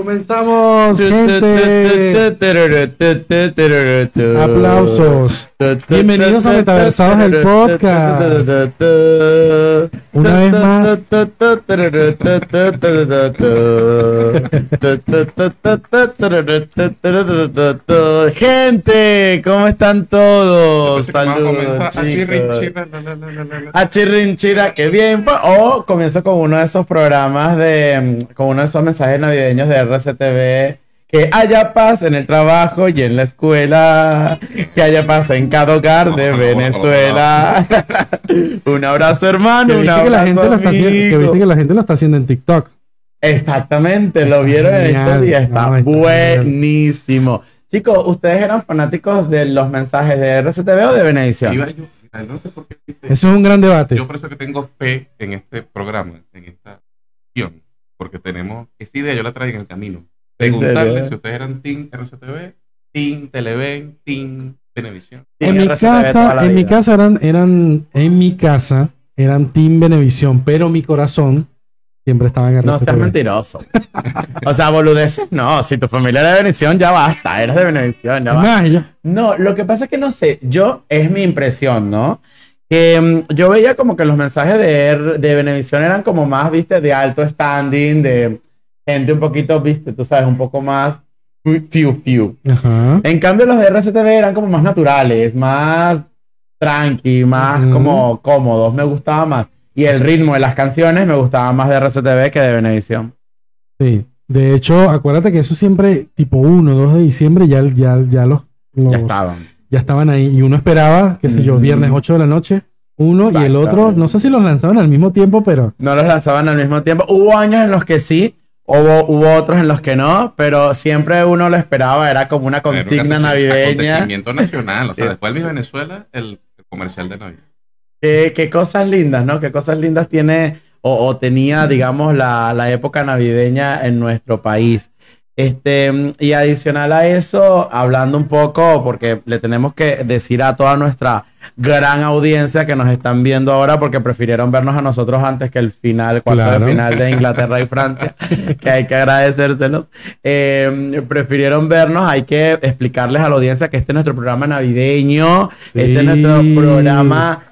Comenzamos, gente. Aplausos. Bienvenidos a Metaversados el podcast. Una vez más. Gente, ¿cómo están todos? Saludos. A chirrinchira, qué bien. O comienzo con uno de esos programas de, con uno de esos mensajes navideños de RCTV. Que haya paz en el trabajo y en la escuela. Que haya paz en cada hogar de Venezuela. un abrazo, hermano. Un abrazo, que la gente lo está haciendo, que viste que la gente lo está haciendo en TikTok. Exactamente, lo vieron en Genial. este día, está No, está buenísimo. Chicos, ¿ustedes eran fanáticos de los mensajes de RCTV o de Venevisión? Iba yo, mira, no sé por qué. Eso es un gran debate. Yo por eso que tengo fe en este programa, en esta acción, porque tenemos esa idea, yo la traí en el camino. Preguntarles si ustedes eran Team RCTV, Team Televen, Team Venevisión. Sí, en mi RCTV casa, en mi casa eran, eran, en mi casa eran Team Benevisión, pero mi corazón siempre estaba en No, estás RCTV. mentiroso. o sea, boludeces, no. Si tu familia era de Venevisión, ya basta. Eres de Venevisión, ya basta. No, lo que pasa es que no sé, yo, es mi impresión, ¿no? Que mm, yo veía como que los mensajes de, de Venevisión eran como más, viste, de alto standing, de gente un poquito, viste, tú sabes, un poco más few, few. Ajá. En cambio, los de RCTV eran como más naturales, más tranqui, más como cómodos, me gustaba más. Y el ritmo de las canciones me gustaba más de RCTV que de Venevisión. Sí. De hecho, acuérdate que eso siempre, tipo 1, 2 de diciembre, ya, ya, ya los, los- Ya estaban. Ya estaban ahí. Y uno esperaba, qué sé yo, viernes 8 de la noche, uno y el otro, no sé si los lanzaban al mismo tiempo, pero No los lanzaban al mismo tiempo. Hubo años en los que sí, hubo, hubo otros en los que no, pero siempre uno lo esperaba, era como una Era un consigna aconte- navideña. Acontecimiento nacional. O sea, después de Venezuela, el, el comercial de Navidad. Qué, qué cosas lindas, ¿no? Qué cosas lindas tiene o, o tenía, digamos, la, la época navideña en nuestro país. Este, y adicional a eso, hablando un poco, porque le tenemos que decir a toda nuestra gran audiencia que nos están viendo ahora, porque prefirieron vernos a nosotros antes que el final, cuarto Claro. de final de Inglaterra y Francia, que hay que agradecérselos. Eh, prefirieron vernos, hay que explicarles a la audiencia que este es nuestro programa navideño, Sí. este es nuestro programa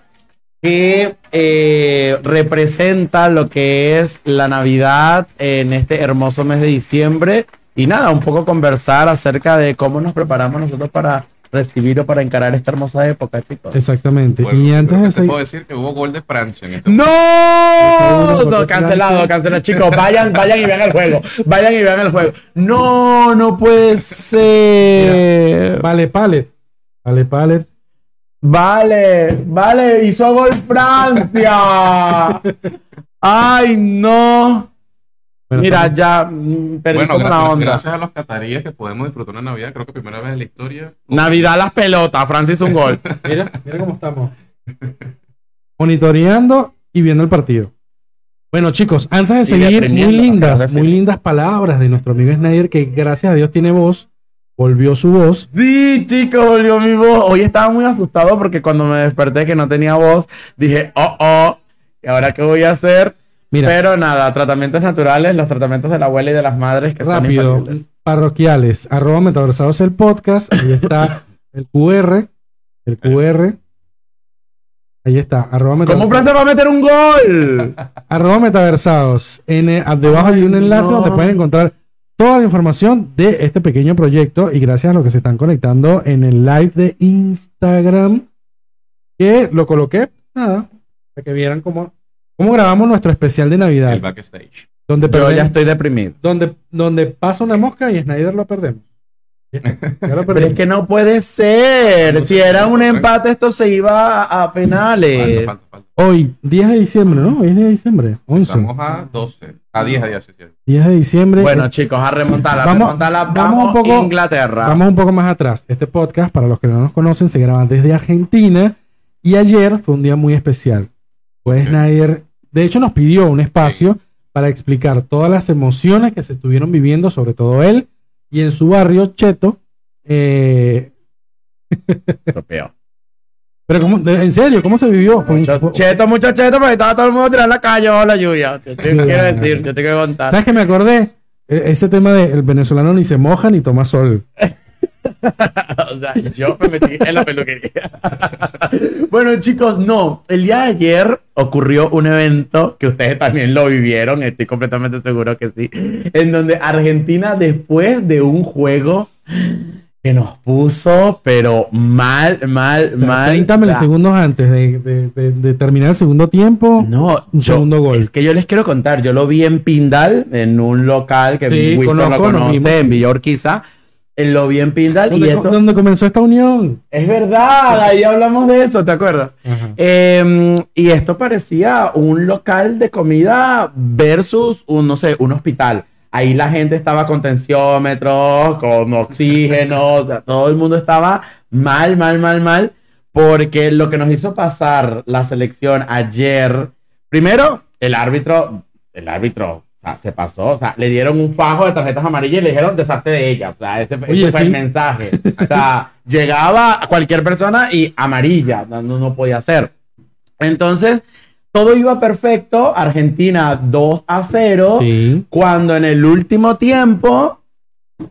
que eh, representa lo que es la Navidad en este hermoso mes de diciembre. Y nada, un poco conversar acerca de cómo nos preparamos nosotros para recibir o para encarar esta hermosa época, chicos. exactamente. Bueno, y antes de te puedo decir que hubo gol de Francia en este ¡No! No cancelado, cancelado. Chicos, vayan, vayan y vean el juego. Vayan y vean el juego. No, no puede ser. vale, Palet. Vale, Palet. Vale, vale, hizo gol Francia. Ay, no. Mira, ya mm, perdí Bueno, como la onda. gracias a los cataríes que podemos disfrutar una Navidad, creo que primera vez en la historia. Navidad las pelotas, Francia hizo un gol. Mira, mira cómo estamos. Monitoreando y viendo el partido. Bueno, chicos, antes de Y seguir, muy lindas, muy lindas palabras de nuestro amigo Snyder, que gracias a Dios tiene voz, volvió su voz. Sí, chicos, volvió mi voz. Hoy estaba muy asustado porque cuando me desperté que no tenía voz, dije, oh, oh, ¿y ahora qué voy a hacer? Mira, Pero nada, tratamientos naturales, los tratamientos de la abuela y de las madres que son parroquiales, arroba metaversados el podcast, ahí está el QR, el QR, ahí está, arroba ¿Cómo metaversados. Francia va a meter un gol? Arroba metaversados. En, debajo hay un enlace no. donde pueden encontrar toda la información de este pequeño proyecto y gracias a los que se están conectando en el live de Instagram que lo coloqué, nada, para que vieran cómo, cómo grabamos nuestro especial de Navidad. El backstage. Donde, Yo perdemos- ya estoy deprimido. donde, donde pasa una mosca y Snyder lo perdemos. Pero es que no puede ser. Si era un empate, esto se iba a, a penales. Falta, falta, falta. Hoy, 10 de diciembre, ¿no? Hoy es 10 de diciembre, 11. Estamos a 12, a 10 a 10, sí, sí. 10 de diciembre. Bueno, chicos, a remontarla, a Vamos- remontarla. vamos Vamos, un poco- Inglaterra. Vamos un poco más atrás. Este podcast, para los que no nos conocen, se graba desde Argentina y ayer fue un día muy especial. Pues Ok. Snyder, de hecho, nos pidió un espacio para explicar todas las emociones que se estuvieron viviendo, sobre todo él y en su barrio, Cheto. Eh, pero, ¿cómo, de- en serio, ¿cómo se vivió? Mucho cheto, mucho cheto, porque estaba todo el mundo tirando la calle o la lluvia. Yo te quiero decir, yo te quiero contar. ¿Sabes qué me acordé? e, ese tema de el venezolano ni se moja ni toma sol. o sea, yo me metí en la peluquería. bueno, chicos, no. El día de ayer ocurrió un evento que ustedes también lo vivieron, estoy completamente seguro que sí, en donde Argentina, después de un juego que nos puso, pero mal, mal, mal. 30 milisegundos antes de, terminar el segundo tiempo. No, un segundo gol. Es que yo les quiero contar, yo lo vi en Pindal, en un local que sí, lo conoce, en Villa Urquiza lo vi en Pindal y esto... ¿Dónde comenzó esta unión? Es verdad, ahí hablamos de eso, ¿te acuerdas? Em, y esto parecía un local de comida versus un, no sé, un hospital. Ahí la gente estaba con tensiómetros, con oxígeno, todo el mundo estaba mal, mal, mal, mal, porque lo que nos hizo pasar la selección ayer, primero, el árbitro, el árbitro o sea, se pasó. O sea, le dieron un fajo de tarjetas amarillas y le dijeron deshazte de ellas. O sea, ese, fue el mensaje. O sea, llegaba a cualquier persona y amarilla. No, no podía ser. Entonces, todo iba perfecto. Argentina 2 a 0. Cuando en el último tiempo,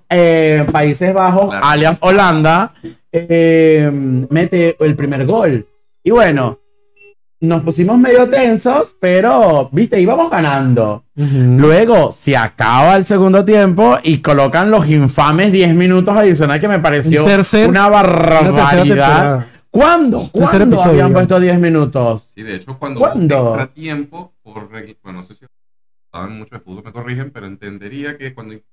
eh, Países Bajos, alias Holanda, eh, mete el primer gol. Y bueno, nos pusimos medio tensos, pero, viste, íbamos ganando. Luego se acaba el segundo tiempo y colocan los infames 10 minutos adicionales que me pareció una barbaridad. ¿Cuándo? ¿Cuándo habían puesto 10 minutos? Sí, de hecho, cuando ¿Cuándo? tiempo, por bueno, no sé si saben mucho de fútbol, me corrigen, pero entendería que cuando hay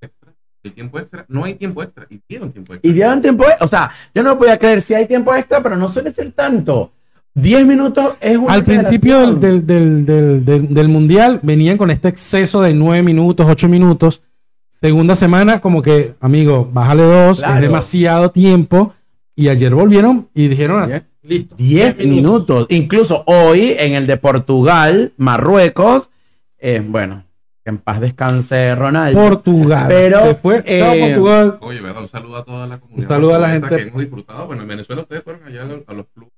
extra, el tiempo extra, no hay tiempo extra, y dieron tiempo extra. Y dieron tiempo extra, o sea, yo no podía creer si hay tiempo extra, pero no suele ser tanto. 10 minutos es un Al principio del, del, del, del, Mundial venían con este exceso de 9 minutos, 8 minutos. Segunda semana, como que, amigo, bájale dos, es demasiado tiempo. Y ayer volvieron y dijeron, listo. 10 minutos. Incluso hoy, en el de Portugal, Marruecos, eh, bueno, que en paz descanse Ronaldo. Portugal. Pero se fue. Eh, Portugal. Oye, ¿verdad? Un saludo a toda la comunidad. Un saludo a la gente. Que hemos disfrutado. Bueno, en Venezuela ustedes fueron allá a los clubes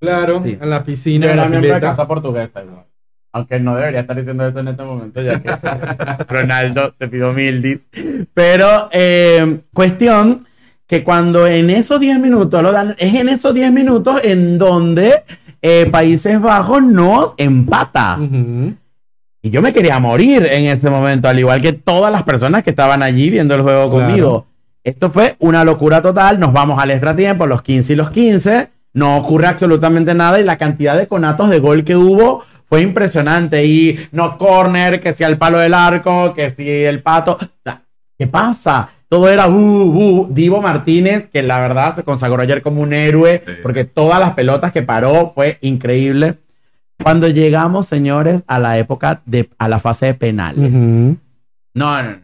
Claro, en la piscina. Yo era miembro de casa portuguesa, Aunque no debería estar diciendo esto en este momento, ya que Ronaldo, te pido mil Pero, eh, cuestión que cuando en esos 10 minutos lo dan, es en esos 10 minutos en donde eh, Países Bajos nos empata. Y yo me quería morir en ese momento, al igual que todas las personas que estaban allí viendo el juego conmigo. Esto fue una locura total. Nos vamos al extratiempo, los 15 y los 15 no ocurre absolutamente nada y la cantidad de conatos de gol que hubo fue impresionante. Y no corner, que si el palo del arco, que si el pato. ¿Qué pasa? Todo era uh, Divo Martínez, que la verdad se consagró ayer como un héroe, porque todas las pelotas que paró fue increíble. Cuando llegamos, señores, a la época de, a la fase de penales. no, no,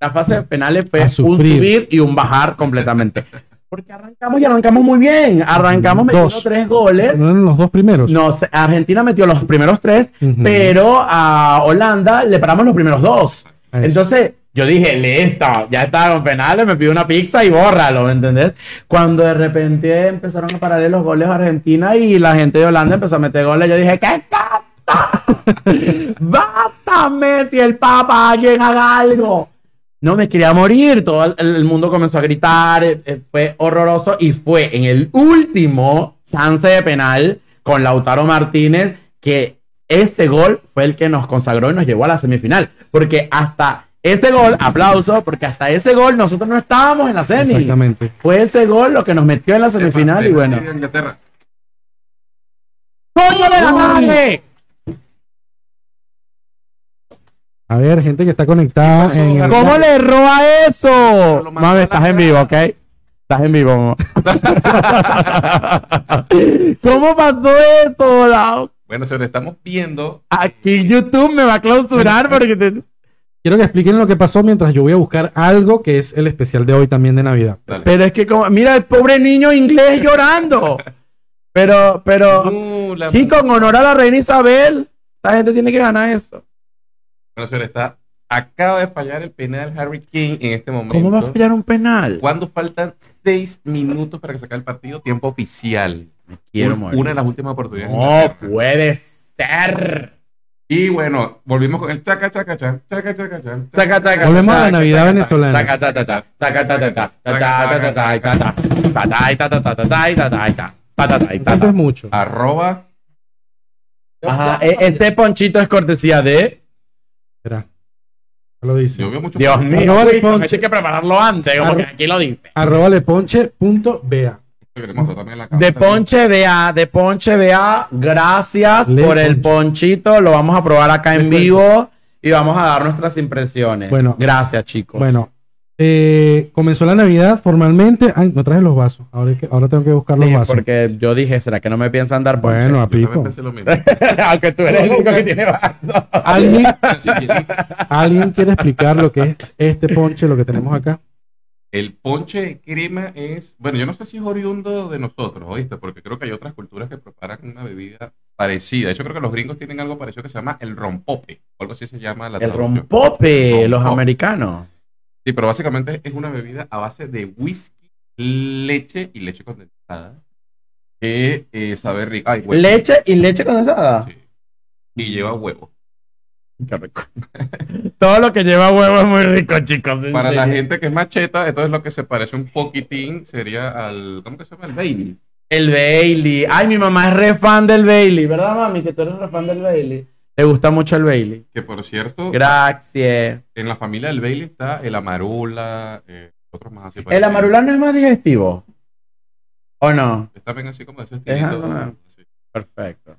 La fase de penales fue un subir y un bajar completamente. Porque arrancamos y arrancamos muy bien. Arrancamos metiendo tres goles. ¿No eran los dos primeros? No, Argentina metió los primeros tres, pero a Holanda le paramos los primeros dos. Entonces, yo dije, listo, ya está con penales, me pido una pizza y bórralo, ¿me entendés? Cuando de repente empezaron a pararle los goles a Argentina y la gente de Holanda empezó a meter goles, yo dije, ¿qué está? ¡Basta, Messi, el Papa! ¡Alguien haga algo! No me quería morir, todo el, mundo comenzó a gritar, eh, eh, fue horroroso y fue en el último chance de penal con Lautaro Martínez que este gol fue el que nos consagró y nos llevó a la semifinal, porque hasta ese gol, aplauso, porque hasta ese gol nosotros no estábamos en la semi. Exactamente. Fue ese gol lo que nos metió en la semifinal y bueno. ¡Coño de la madre! A ver, gente que está conectada. ¿Cómo le roba eso? Mami, estás en vivo, ¿ok? Estás en vivo, ¿Cómo pasó eso? Bueno, señores, estamos viendo. Aquí YouTube me va a clausurar porque te... Quiero que expliquen lo que pasó mientras yo voy a buscar algo que es el especial de hoy también de Navidad. Pero es que, como, mira, el pobre niño inglés llorando. Pero, pero, uh, sí, con honor a la reina Isabel, esta gente tiene que ganar eso. Bueno, señor, está. Acaba de fallar el penal Harry King en este momento. ¿Cómo va a fallar un penal? Cuando faltan seis minutos para que acabe el partido, tiempo oficial. Me quiero morir. Una de las últimas oportunidades. No puede ser. Y bueno, volvimos con el chaca, chaca, chaca, chaca, chaca, chaca. Chaca, chaca. Volvemos a la Navidad venezolana. Chaca, chaca, chaca, chaca, chaca, chaca, es mucho. Arroba. Espera. Lo dice. Dios mío, hay que prepararlo antes, como que aquí lo dice. Arroba leponche.ba. De Ponche BA, de Ponche BA, gracias por el ponchito. Lo vamos a probar acá en vivo y vamos a dar nuestras impresiones. Bueno, gracias, chicos. Bueno, eh, comenzó la Navidad formalmente. Ay, no traje los vasos. Ahora, ahora tengo que buscar los vasos. Porque yo dije, ¿será que no me piensan dar ponche? Bueno, a pico. Aunque tú eres el único que tiene vasos. ¿Alguien, ¿Alguien quiere explicar lo que es este ponche, lo que tenemos acá? El ponche de crema es, bueno, yo no sé si es oriundo de nosotros, ¿oíste? Porque creo que hay otras culturas que preparan una bebida parecida. Yo creo que los gringos tienen algo parecido que se llama el rompope, o algo así se llama la El rompope, los americanos. Sí, pero básicamente es una bebida a base de whisky, leche y leche condensada. Que eh, sabe rico. ¿Leche y leche condensada? Sí. Y lleva huevo. Qué rico. Todo lo que lleva huevo es muy rico, chicos. Para la gente que es macheta, esto es lo que se parece un poquitín, sería al. ¿Cómo que se llama? El Bailey. El Bailey. Ay, mi mamá es re fan del Bailey, ¿verdad, mami? Que tú eres re fan del Bailey. Le gusta mucho el Bailey. Que por cierto. Gracias. En la familia del Bailey está el amarula, eh, otros más así. ¿El amarula no es más digestivo? ¿O no? Está bien así como de ese estilo. Perfecto.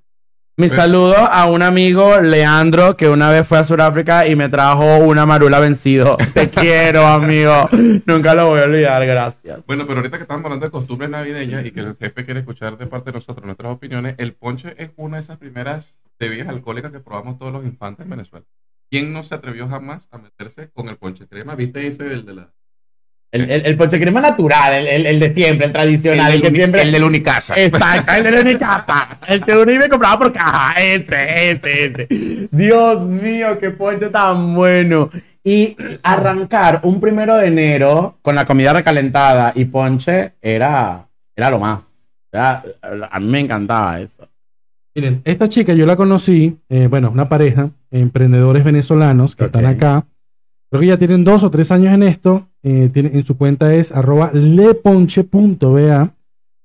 Mi saludo a un amigo, Leandro, que una vez fue a Sudáfrica y me trajo una marula vencido. Te quiero, amigo. Nunca lo voy a olvidar, gracias. Bueno, pero ahorita que estamos hablando de costumbres navideñas y que el jefe quiere escuchar de parte de nosotros nuestras opiniones, el ponche es una de esas primeras bebidas alcohólicas que probamos todos los infantes en Venezuela. ¿Quién no se atrevió jamás a meterse con el ponche crema? ¿Viste ese, el de la el, el, el, ponche crema natural, el, el, de siempre, el tradicional, el, que siempre. El de la Unicasa. Exacto, el de la Unicasa. El que uno iba compraba por caja. Ese, ese, ese. Dios mío, qué ponche tan bueno. Y arrancar un primero de enero con la comida recalentada y ponche era, era lo más. a mí me encantaba eso. Miren, esta chica yo la conocí, eh, bueno, una pareja, emprendedores venezolanos que están acá. Creo que ya tienen dos o tres años en esto. Eh, tiene, en su cuenta es arroba leponche.ba.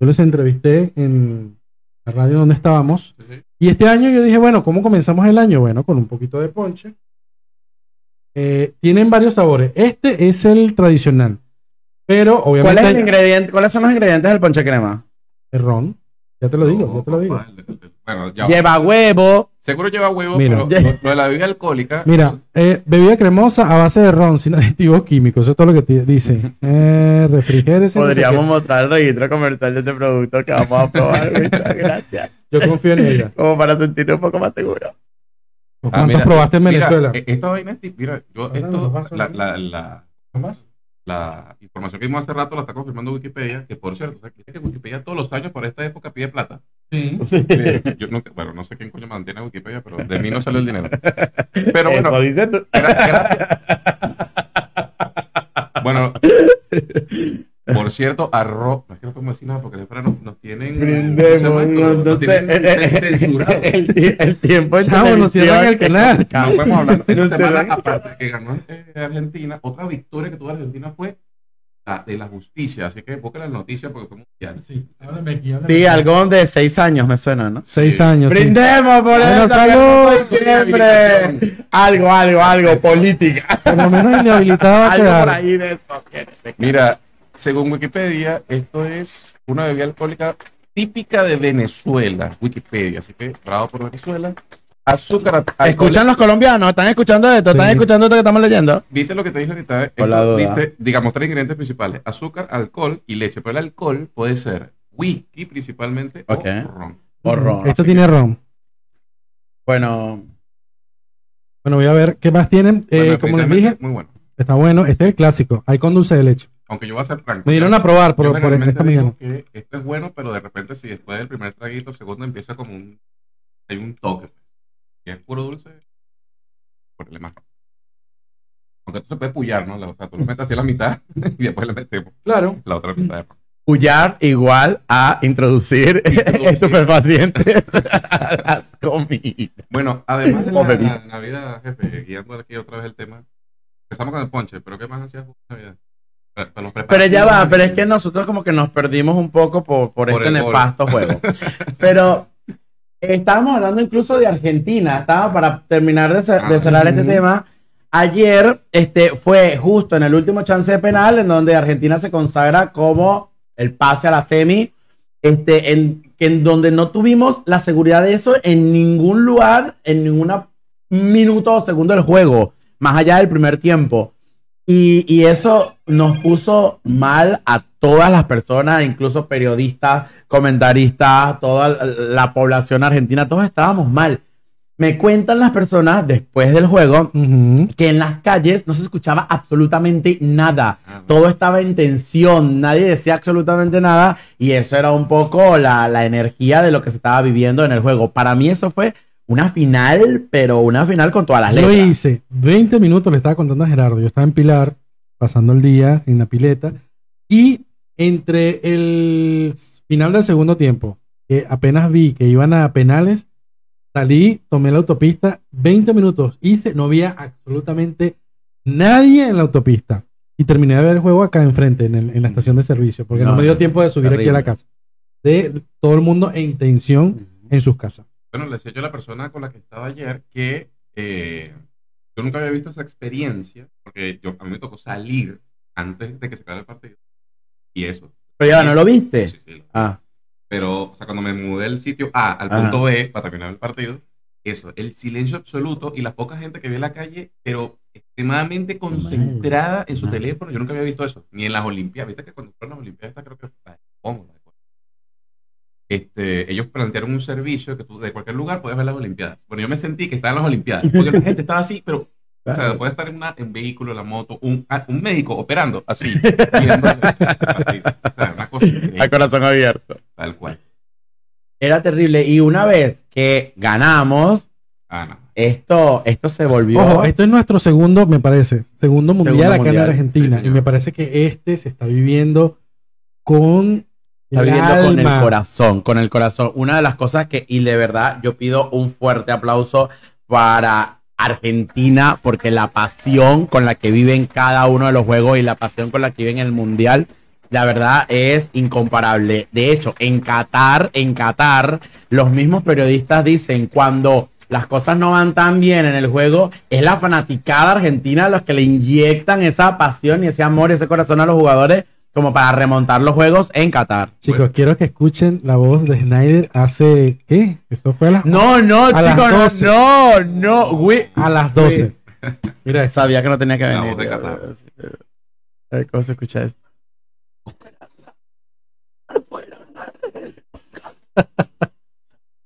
Yo les entrevisté en la radio donde estábamos. Y este año yo dije, bueno, ¿cómo comenzamos el año? Bueno, con un poquito de ponche. Eh, tienen varios sabores. Este es el tradicional. Pero obviamente. ¿Cuál es el ingrediente, ¿Cuáles son los ingredientes del ponche crema? El ron. Ya te lo digo, ya te lo digo. Lleva huevo. Seguro lleva huevo, pero lo, de la bebida alcohólica. Mira, eh, bebida cremosa a base de ron, sin aditivos químicos. Eso es todo lo que te dice. Eh, Podríamos mostrar el registro comercial de este producto que vamos a probar. Muchas gracias. Yo confío en ella. Como para sentirme un poco más seguro. ¿Cuántos ah, probaste en Venezuela? Mira, esta vaina es. Mira, yo esto. La, la, la, la información que vimos hace rato la está confirmando Wikipedia, que por cierto, que Wikipedia todos los años por esta época pide plata. Sí. yo no, bueno, no sé quién coño mantiene Wikipedia, pero de mí no sale el dinero. Pero bueno, gracias. Bueno, por cierto, arroz. No es que no podemos decir nada porque después nos, nos tienen. Brindemos, nos, tienen censurado. El, el, tiempo en no, nos cierran el canal. No podemos hablar. Esta semana, aparte que ganó eh, Argentina, otra victoria que tuvo Argentina fue la de la justicia. Así que busquen las noticias porque fue mundial. Sí, sí algo de seis años me suena, ¿no? Seis años. Brindemos por eso. salud siempre. Algo, algo, algo, política. Por lo menos inhabilitado. algo por ahí de eso. Mira. Según Wikipedia, esto es una bebida alcohólica típica de Venezuela. Wikipedia, así que bravo por Venezuela. Azúcar. ¿Escuchan los colombianos? ¿Están escuchando esto? ¿Están escuchando esto que estamos leyendo? ¿Viste lo que te dije ahorita? Esto, viste, digamos, tres ingredientes principales: azúcar, alcohol y leche. Pero el alcohol puede ser whisky principalmente o ron. O ron. Esto tiene ron. Bueno. Bueno, voy a ver qué más tienen. Eh, como les dije, muy bueno. Está bueno. Este es el clásico. Hay con dulce de leche. Aunque yo voy a ser franco. Me dieron a probar por, por esta mañana. Que esto es bueno, pero de repente si después del primer traguito, segundo empieza como un... Hay un toque. Y es puro dulce, ponle más. Aunque esto se puede pullar, ¿no? O sea, tú lo metes así a la mitad y después le metemos claro. la otra mitad de Puyar igual a introducir, estupefacientes a las comidas. Bueno, además de la, Navidad, jefe, guiando aquí otra vez el tema, empezamos con el ponche, pero ¿qué más hacías en Pero ya va, pero es que nosotros como que nos perdimos un poco por, por, este nefasto juego. pero estábamos hablando incluso de Argentina, estaba para terminar de, de cerrar este tema. Ayer este, fue justo en el último chance penal en donde Argentina se consagra como el pase a la semi, este, en, en donde no tuvimos la seguridad de eso en ningún lugar, en ningún minuto o segundo del juego, más allá del primer tiempo. Y, y, eso nos puso mal a todas las personas, incluso periodistas, comentaristas, toda la población argentina, todos estábamos mal. Me cuentan las personas después del juego que en las calles no se escuchaba absolutamente nada. Ah, Todo estaba en tensión, nadie decía absolutamente nada y eso era un poco la, la energía de lo que se estaba viviendo en el juego. Para mí eso fue una final, pero una final con todas las letras. Yo hice 20 minutos, le estaba contando a Gerardo. Yo estaba en Pilar, pasando el día en la pileta, y entre el final del segundo tiempo, que apenas vi que iban a penales, salí, tomé la autopista, 20 minutos hice, no había absolutamente nadie en la autopista. Y terminé de ver el juego acá enfrente, en, la estación de servicio, porque no, me dio tiempo de subir aquí a la casa. De todo el mundo en tensión en sus casas. Bueno, le decía yo a la persona con la que estaba ayer que eh, yo nunca había visto esa experiencia, porque yo, a mí me tocó salir antes de que se acabara el partido. Y eso. Pero ya, ¿no lo viste? Sí, sí. Ah. Pero, o sea, cuando me mudé del sitio A al punto B para terminar el partido, eso, el silencio absoluto y la poca gente que ve en la calle, pero extremadamente concentrada en su teléfono. Yo nunca había visto eso, ni en las Olimpiadas. Viste que cuando fueron las Olimpiadas, creo que fue este, ellos plantearon un servicio que tú de cualquier lugar puedes ver las Olimpiadas. Bueno, yo me sentí que estaba en las Olimpiadas, porque la gente estaba así, pero o sea, puede estar en, una, en vehículo, en la moto, un, ah, un médico operando así, viendo o sea, una cosa Al corazón abierto. Tal cual. Era terrible. Y una vez que ganamos, ah, esto, esto se volvió. Ojo, esto es nuestro segundo, me parece, segundo mundial acá en Argentina. y me parece que este se está viviendo con Está viviendo con el corazón, con el corazón. Una de las cosas que, y de verdad, yo pido un fuerte aplauso para Argentina, porque la pasión con la que viven cada uno de los juegos y la pasión con la que viven el mundial, la verdad es incomparable. De hecho, en Qatar, en Qatar, los mismos periodistas dicen cuando las cosas no van tan bien en el juego, es la fanaticada argentina los que le inyectan esa pasión y ese amor y ese corazón a los jugadores como para remontar los juegos en Qatar. Chicos, quiero que escuchen la voz de Snyder hace, ¿qué? Eso fue a las No, no, chicos, no, no, güey. A las 12. Mira, sabía que no tenía que venir. La voz de Qatar. A ver cómo se escucha esto.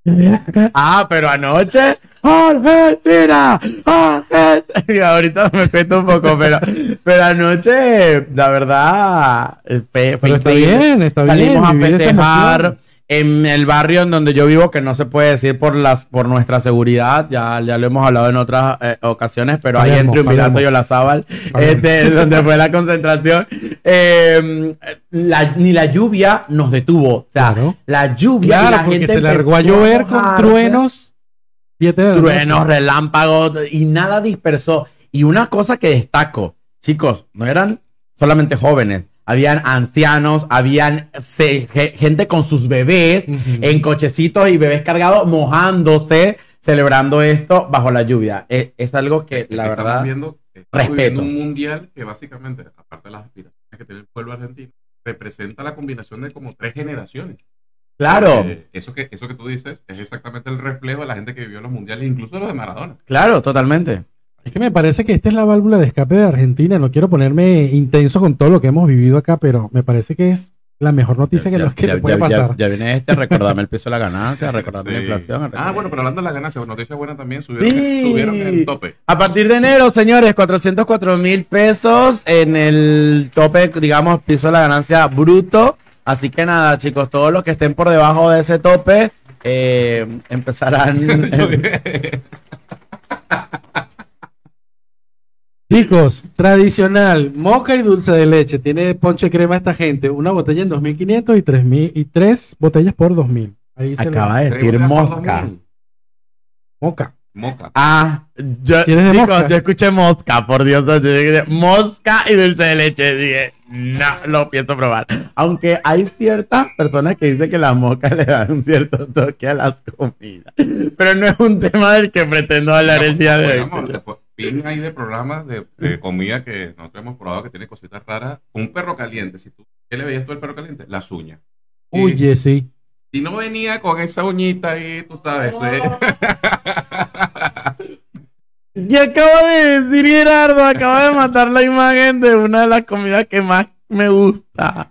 ah, pero anoche. ¡Argentina! ¡Argentina! Ahorita me cuento un poco, pero, pero anoche, la verdad, fue, fue está bien, está Salimos a festejar en el barrio en donde yo vivo, que no se puede decir por las por nuestra seguridad, ya, ya lo hemos hablado en otras eh, ocasiones, pero ahí entre un Pirato y Olazábal, este, donde fue la concentración, em, ni la lluvia nos detuvo. O sea, la lluvia. Claro, la porque se largó a llover con truenos. Truenos, relámpagos y nada dispersó. Y una cosa que destaco, chicos, no eran solamente jóvenes habían ancianos, habían gente con sus bebés en cochecitos y bebés cargados mojándose, celebrando esto bajo la lluvia. E, es, algo que la verdad viendo, respeto. un mundial que básicamente, aparte de las aspiraciones que tiene el pueblo argentino, representa la combinación de como tres generaciones. Claro. eso, que, eso que tú dices es exactamente el reflejo de la gente que vivió los mundiales, incluso los de Maradona. Claro, totalmente. Es que me parece que esta es la válvula de escape de Argentina. No quiero ponerme intenso con todo lo que hemos vivido acá, pero me parece que es la mejor noticia que nos puede pasar. Ya, viene este, recordame el peso de la ganancia, recordame la inflación. Ah, bueno, pero hablando de la ganancia, noticia buena también, subieron, el tope. A partir de enero, señores, 404 mil pesos en el tope, digamos, piso de la ganancia bruto. Así que nada, chicos, todos los que estén por debajo de ese tope eh, empezarán. Chicos, tradicional, moca y dulce de leche. Tiene ponche crema esta gente. Una botella en 2500 y 3000 y tres botellas por 2000. Ahí Acaba de decir mosca. Moca. Moca. Ah, yo, chicos, yo escuché mosca, por Dios. Mosca y dulce de leche. Dije, no, lo pienso probar. Aunque hay ciertas personas que dicen que la moca le dan un cierto toque a las comidas. Pero no es un tema del que pretendo hablar el día de hoy. Pin ahí de programas de, comida que nosotros hemos probado que tiene cositas raras. Un perro caliente, si tú, ¿qué le veías tú al perro caliente? Las uñas. Oye, sí. Si no venía con esa uñita ahí, tú sabes. ¿eh? Y acabo de decir Gerardo, acaba de matar la imagen de una de las comidas que más me gusta.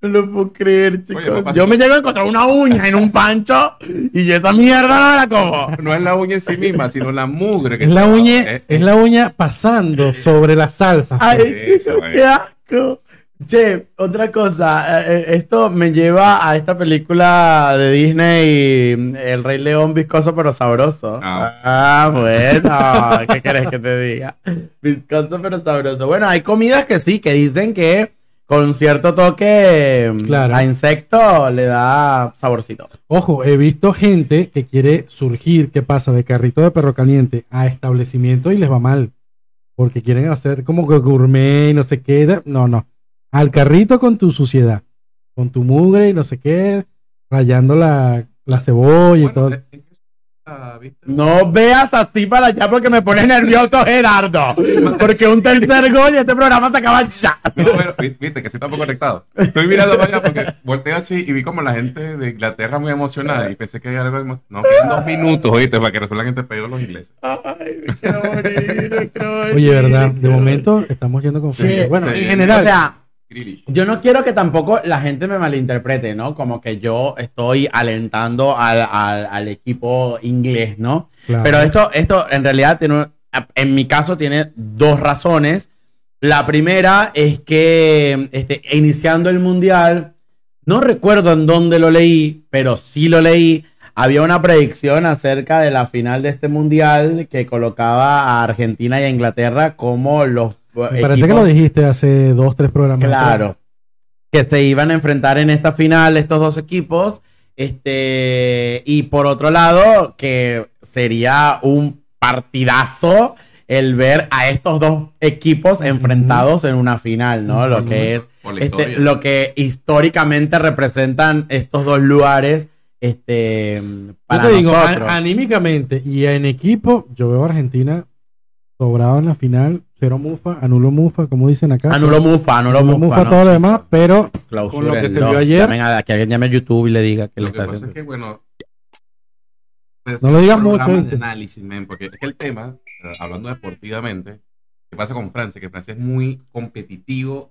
No lo puedo creer, chicos. yo me llego a encontrar una uña en un pancho y esa mierda no la como. No es la uña en sí misma, sino la mugre. Que es, la uña, eh, es, la uña pasando sobre la salsa. Ay, qué asco. Che, otra cosa, eh, eh, esto me lleva a esta película de Disney, El Rey León viscoso pero sabroso. Ah, ah bueno, ¿qué querés que te diga? Viscoso pero sabroso. Bueno, hay comidas que sí, que dicen que con cierto toque a insecto le da saborcito. Ojo, he visto gente que quiere surgir, que pasa de carrito de perro caliente a establecimiento y les va mal. Porque quieren hacer como que gourmet y no sé qué. No, no al carrito con tu suciedad, con tu mugre y no sé qué, rayando la, la cebolla y todo. No veas así para allá porque me pone nervioso Gerardo. Porque un tercer gol y este programa se acaba ya. No, pero viste que sí está poco conectado. Estoy mirando para allá porque volteé así y vi como la gente de Inglaterra muy emocionada y pensé que había algo. No, quedan dos minutos, oíste, para que resuelvan este pedo los ingleses. Ay, Oye, ¿verdad? De momento estamos yendo con. Sí, bueno, en general. O sea, yo no quiero que tampoco la gente me malinterprete, ¿no? Como que yo estoy alentando al, equipo inglés, ¿no? Pero esto, esto en realidad tiene, en mi caso tiene dos razones. La primera es que este, iniciando el mundial, no recuerdo en dónde lo leí, pero sí lo leí. Había una predicción acerca de la final de este mundial que colocaba a Argentina y a Inglaterra como los me parece que lo dijiste hace dos, tres programas. Claro. Que se iban a enfrentar en esta final estos dos equipos. Este, y por otro lado, que sería un partidazo el ver a estos dos equipos enfrentados en una final, ¿no? Lo que es este, lo que históricamente representan estos dos lugares. Este, para yo te digo, anímicamente y en equipo, yo veo a Argentina sobrado en la final cero mufa, anulo mufa, como dicen acá. Anulo mufa, anulo, mufa. mufa todo lo demás, pero con lo que se vio ayer. Venga, que alguien llame a YouTube y le diga que lo le está haciendo. Es que, bueno, no lo digas mucho. análisis, porque es que el tema, eh, hablando deportivamente, ¿qué pasa con Francia? Que Francia es muy competitivo,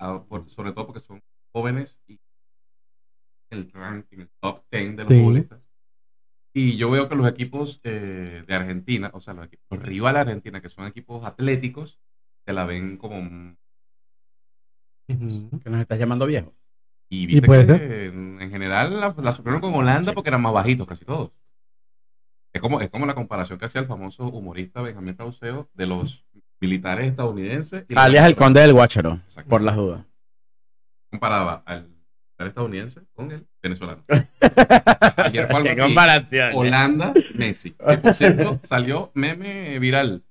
sobre todo porque son jóvenes y el ranking, el top 10 de los futbolistas. Y yo veo que los equipos eh, de Argentina, o sea, los, equipos, los rivales de Argentina, que son equipos atléticos, la ven como. Que nos estás llamando viejo. Y viste que en, general la, la con Holanda porque eran más bajitos casi todos. Es como, es como la comparación que hacía el famoso humorista Benjamín Rauseo de los militares estadounidenses. Alias el conde del Guacharo, por las dudas. Comparaba al militar estadounidense con el venezolano. Ayer fue algo comparación. Holanda, Messi. Que por cierto, salió meme viral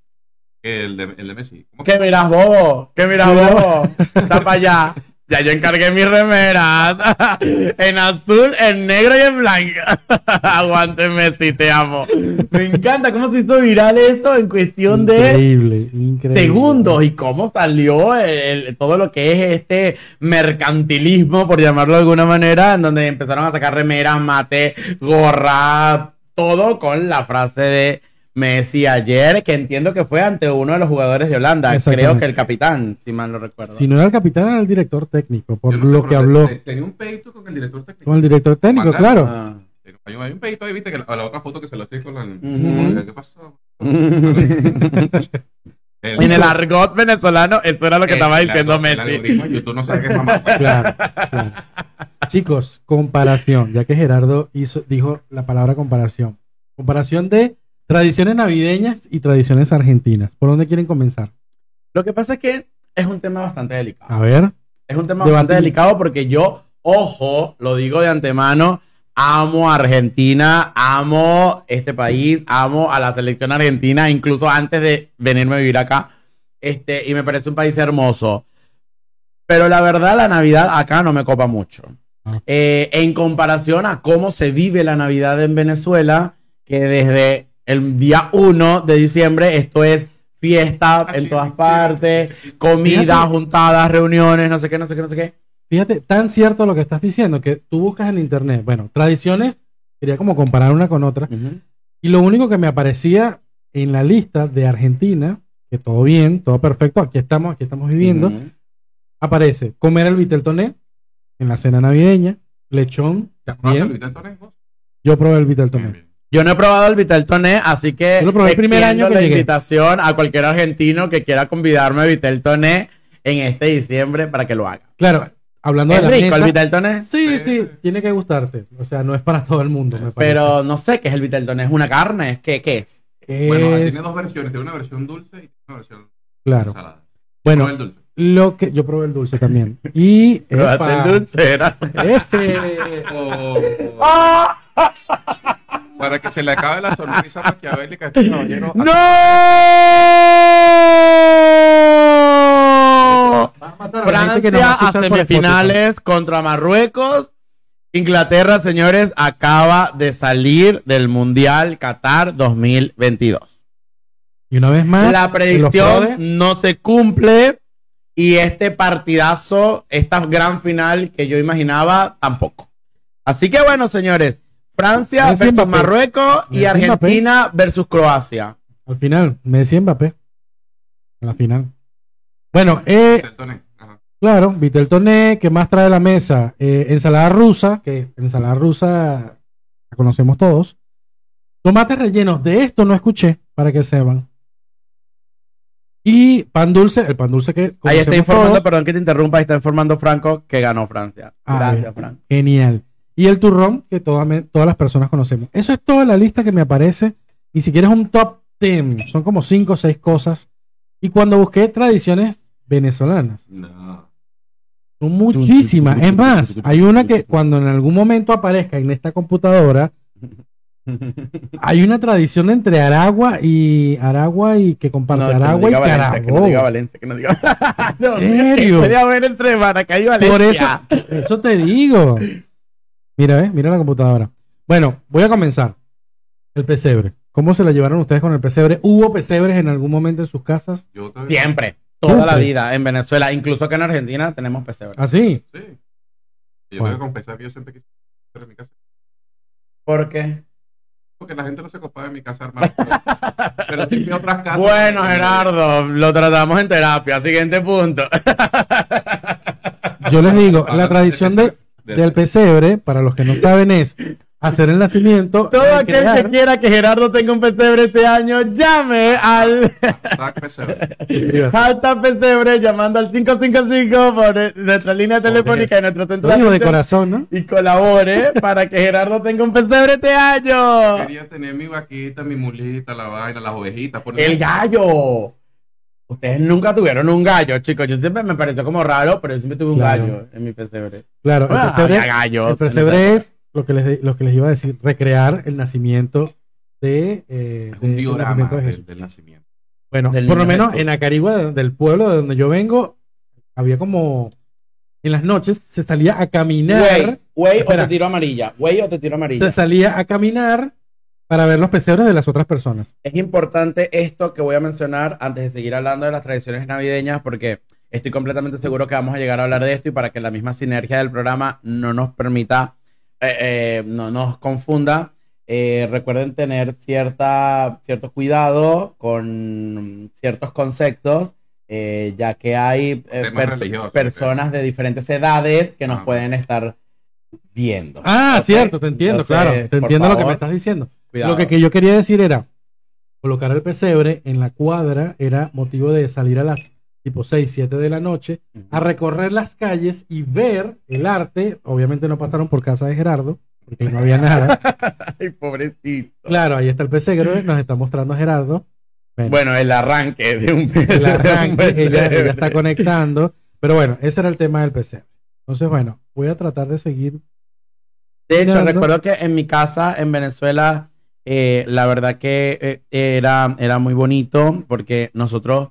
el de, el de Messi. ¿Qué miras, bobo? ¿Qué miras, bobo? Está para allá. Ya yo encargué mis remeras. en azul, en negro y en blanco. Aguante Messi, te amo. Me encanta cómo se hizo viral esto en cuestión de increíble. segundos y cómo salió todo lo que es este mercantilismo, por llamarlo de alguna manera, en donde empezaron a sacar remeras, mate, gorra, todo con la frase de Messi ayer, que entiendo que fue ante uno de los jugadores de Holanda, creo que el capitán, si mal no recuerdo. Si no era el capitán, era el director técnico, por lo que habló. Tenía un peito con el director técnico. Con el director técnico, claro. Ah. Hay, un peito ahí, viste, que la, la otra foto que se lo estoy con la... ¿Qué pasó? en el argot venezolano, eso era lo que estaba diciendo Messi. YouTube no sabe qué es mamá. Claro, claro. Chicos, comparación, ya que Gerardo hizo, dijo la palabra comparación. Comparación de Tradiciones navideñas y tradiciones argentinas. ¿Por dónde quieren comenzar? Lo que pasa es que es un tema bastante delicado. A ver. Es un tema bastante delicado porque yo, ojo, lo digo de antemano, amo a Argentina, amo este país, amo a la selección argentina, incluso antes de venirme a vivir acá. Este, y me parece un país hermoso. Pero la verdad, la Navidad acá no me copa mucho. Ah. Eh, en comparación a cómo se vive la Navidad en Venezuela, que desde el día 1 de diciembre esto es fiesta en todas partes, comida, juntadas, reuniones, no sé qué, no sé qué, no sé qué. Fíjate, tan cierto lo que estás diciendo, que tú buscas en internet, bueno, tradiciones, quería como comparar una con otra, y lo único que me aparecía en la lista de Argentina, que todo bien, todo perfecto, aquí estamos, aquí estamos viviendo, aparece comer el Viteltoné en la cena navideña, lechón. el Yo probé el Viteltoné. Yo no he probado el Vitel Toné, así que Yo el primer año la invitación a cualquier argentino que quiera convidarme a Vitel Toné en este diciembre para que lo haga. Claro, hablando ¿Es de rico el Vitel Toné? Sí, sí, tiene que gustarte. O sea, no es para todo el mundo. Pero no sé qué es el Vitel Toné. ¿Es una carne? ¿Qué, qué es? Bueno, tiene dos versiones. Tiene una versión dulce y una versión claro. salada. Bueno, lo que yo probé el dulce también. Y el dulce era. Este. Oh. Para que se le acabe la sonrisa maquiavélica a este caballero. ¡No! Francia a semifinales contra Marruecos. Inglaterra, señores, acaba de salir del Mundial Qatar 2022. Y una vez más, la predicción no se cumple y este partidazo, esta gran final que yo imaginaba, tampoco. Así que bueno, señores, Francia versus Marruecos y Argentina versus Croacia. Al final, me decía Mbappé. En la final. Bueno, eh, claro, Vitel Toné, que más trae la mesa? Eh, ensalada rusa, que ensalada rusa la conocemos todos. Tomates rellenos, de esto no escuché, para que sepan. Y pan dulce, el pan dulce que. Ahí está informando, perdón que te interrumpa, ahí está informando Franco que ganó Francia. Ah, Gracias, Franco. Genial. Y el turrón que todas las personas conocemos. Eso es toda la lista que me aparece. Y si quieres un top 10, son como 5 o 6 cosas. Y cuando busqué tradiciones venezolanas. Son muchísimas. Es más, hay una que cuando en algún momento aparezca en esta computadora, hay una tradición entre Aragua y Aragua y que comparte Aragua y Carabobo. Que no diga Valencia, que no diga. ¿En serio? ver entre Maracay y Valencia. Por eso, eso te digo. Mira, eh, mira la computadora. Bueno, voy a comenzar. El pesebre. ¿Cómo se la llevaron ustedes con el pesebre? ¿Hubo pesebres en algún momento en sus casas? Siempre. Toda la vida en Venezuela, incluso acá en Argentina tenemos pesebre. ¿Ah, sí? Sí. Yo tengo que confesar que yo siempre quise en mi casa. ¿Por qué? porque la gente no se copa de mi casa, hermano. Pero, sí que otras casas. Bueno, Gerardo, lo tratamos en terapia. Siguiente punto. Yo les digo, la tradición de, del pesebre, para los que no saben, es hacer el nacimiento. Todo aquel que quiera que Gerardo tenga un pesebre este año, llame al Hashtag pesebre llamando al 555 por nuestra línea telefónica y nuestro centro de, de corazón, ¿no? Y colabore para que Gerardo tenga un pesebre este año. Quería tener mi vaquita, mi mulita, la vaina, las ovejitas. el gallo. Ustedes nunca tuvieron un gallo, chicos. Yo siempre me pareció como raro, pero yo siempre tuve un gallo en mi pesebre. Claro, el ah, pesebre, el pesebre es lo que les, lo que les iba a decir, recrear el nacimiento de, eh, un diorama del, nacimiento. Bueno, por lo menos en Acarigua, del pueblo de donde yo vengo, había como en las noches se salía a caminar. Güey, o te tiro amarilla. Güey o te tiro amarilla. Se salía a caminar para ver los pesebres de las otras personas. Es importante esto que voy a mencionar antes de seguir hablando de las tradiciones navideñas, porque estoy completamente seguro que vamos a llegar a hablar de esto y para que la misma sinergia del programa no nos permita eh, eh, no nos confunda. Eh, recuerden tener cierta, cierto cuidado con ciertos conceptos, ya que hay personas de diferentes edades que nos ah, pueden estar viendo. Ah, cierto, te entiendo, claro. Te entiendo lo que me estás diciendo. Lo que, que yo quería decir era, colocar el pesebre en la cuadra era motivo de salir a las tipo 6, 7 de la noche, a recorrer las calles y ver el arte. Obviamente no pasaron por casa de Gerardo, porque no había nada. Ay, pobrecito. Claro, ahí está el pesebre, nos está mostrando a Gerardo. Bueno, el arranque de un El arranque, ella, está conectando. Pero bueno, ese era el tema del PC. Entonces, bueno, voy a tratar de seguir. De hecho, recuerdo que en mi casa en Venezuela, eh, la verdad que eh, era, era muy bonito porque nosotros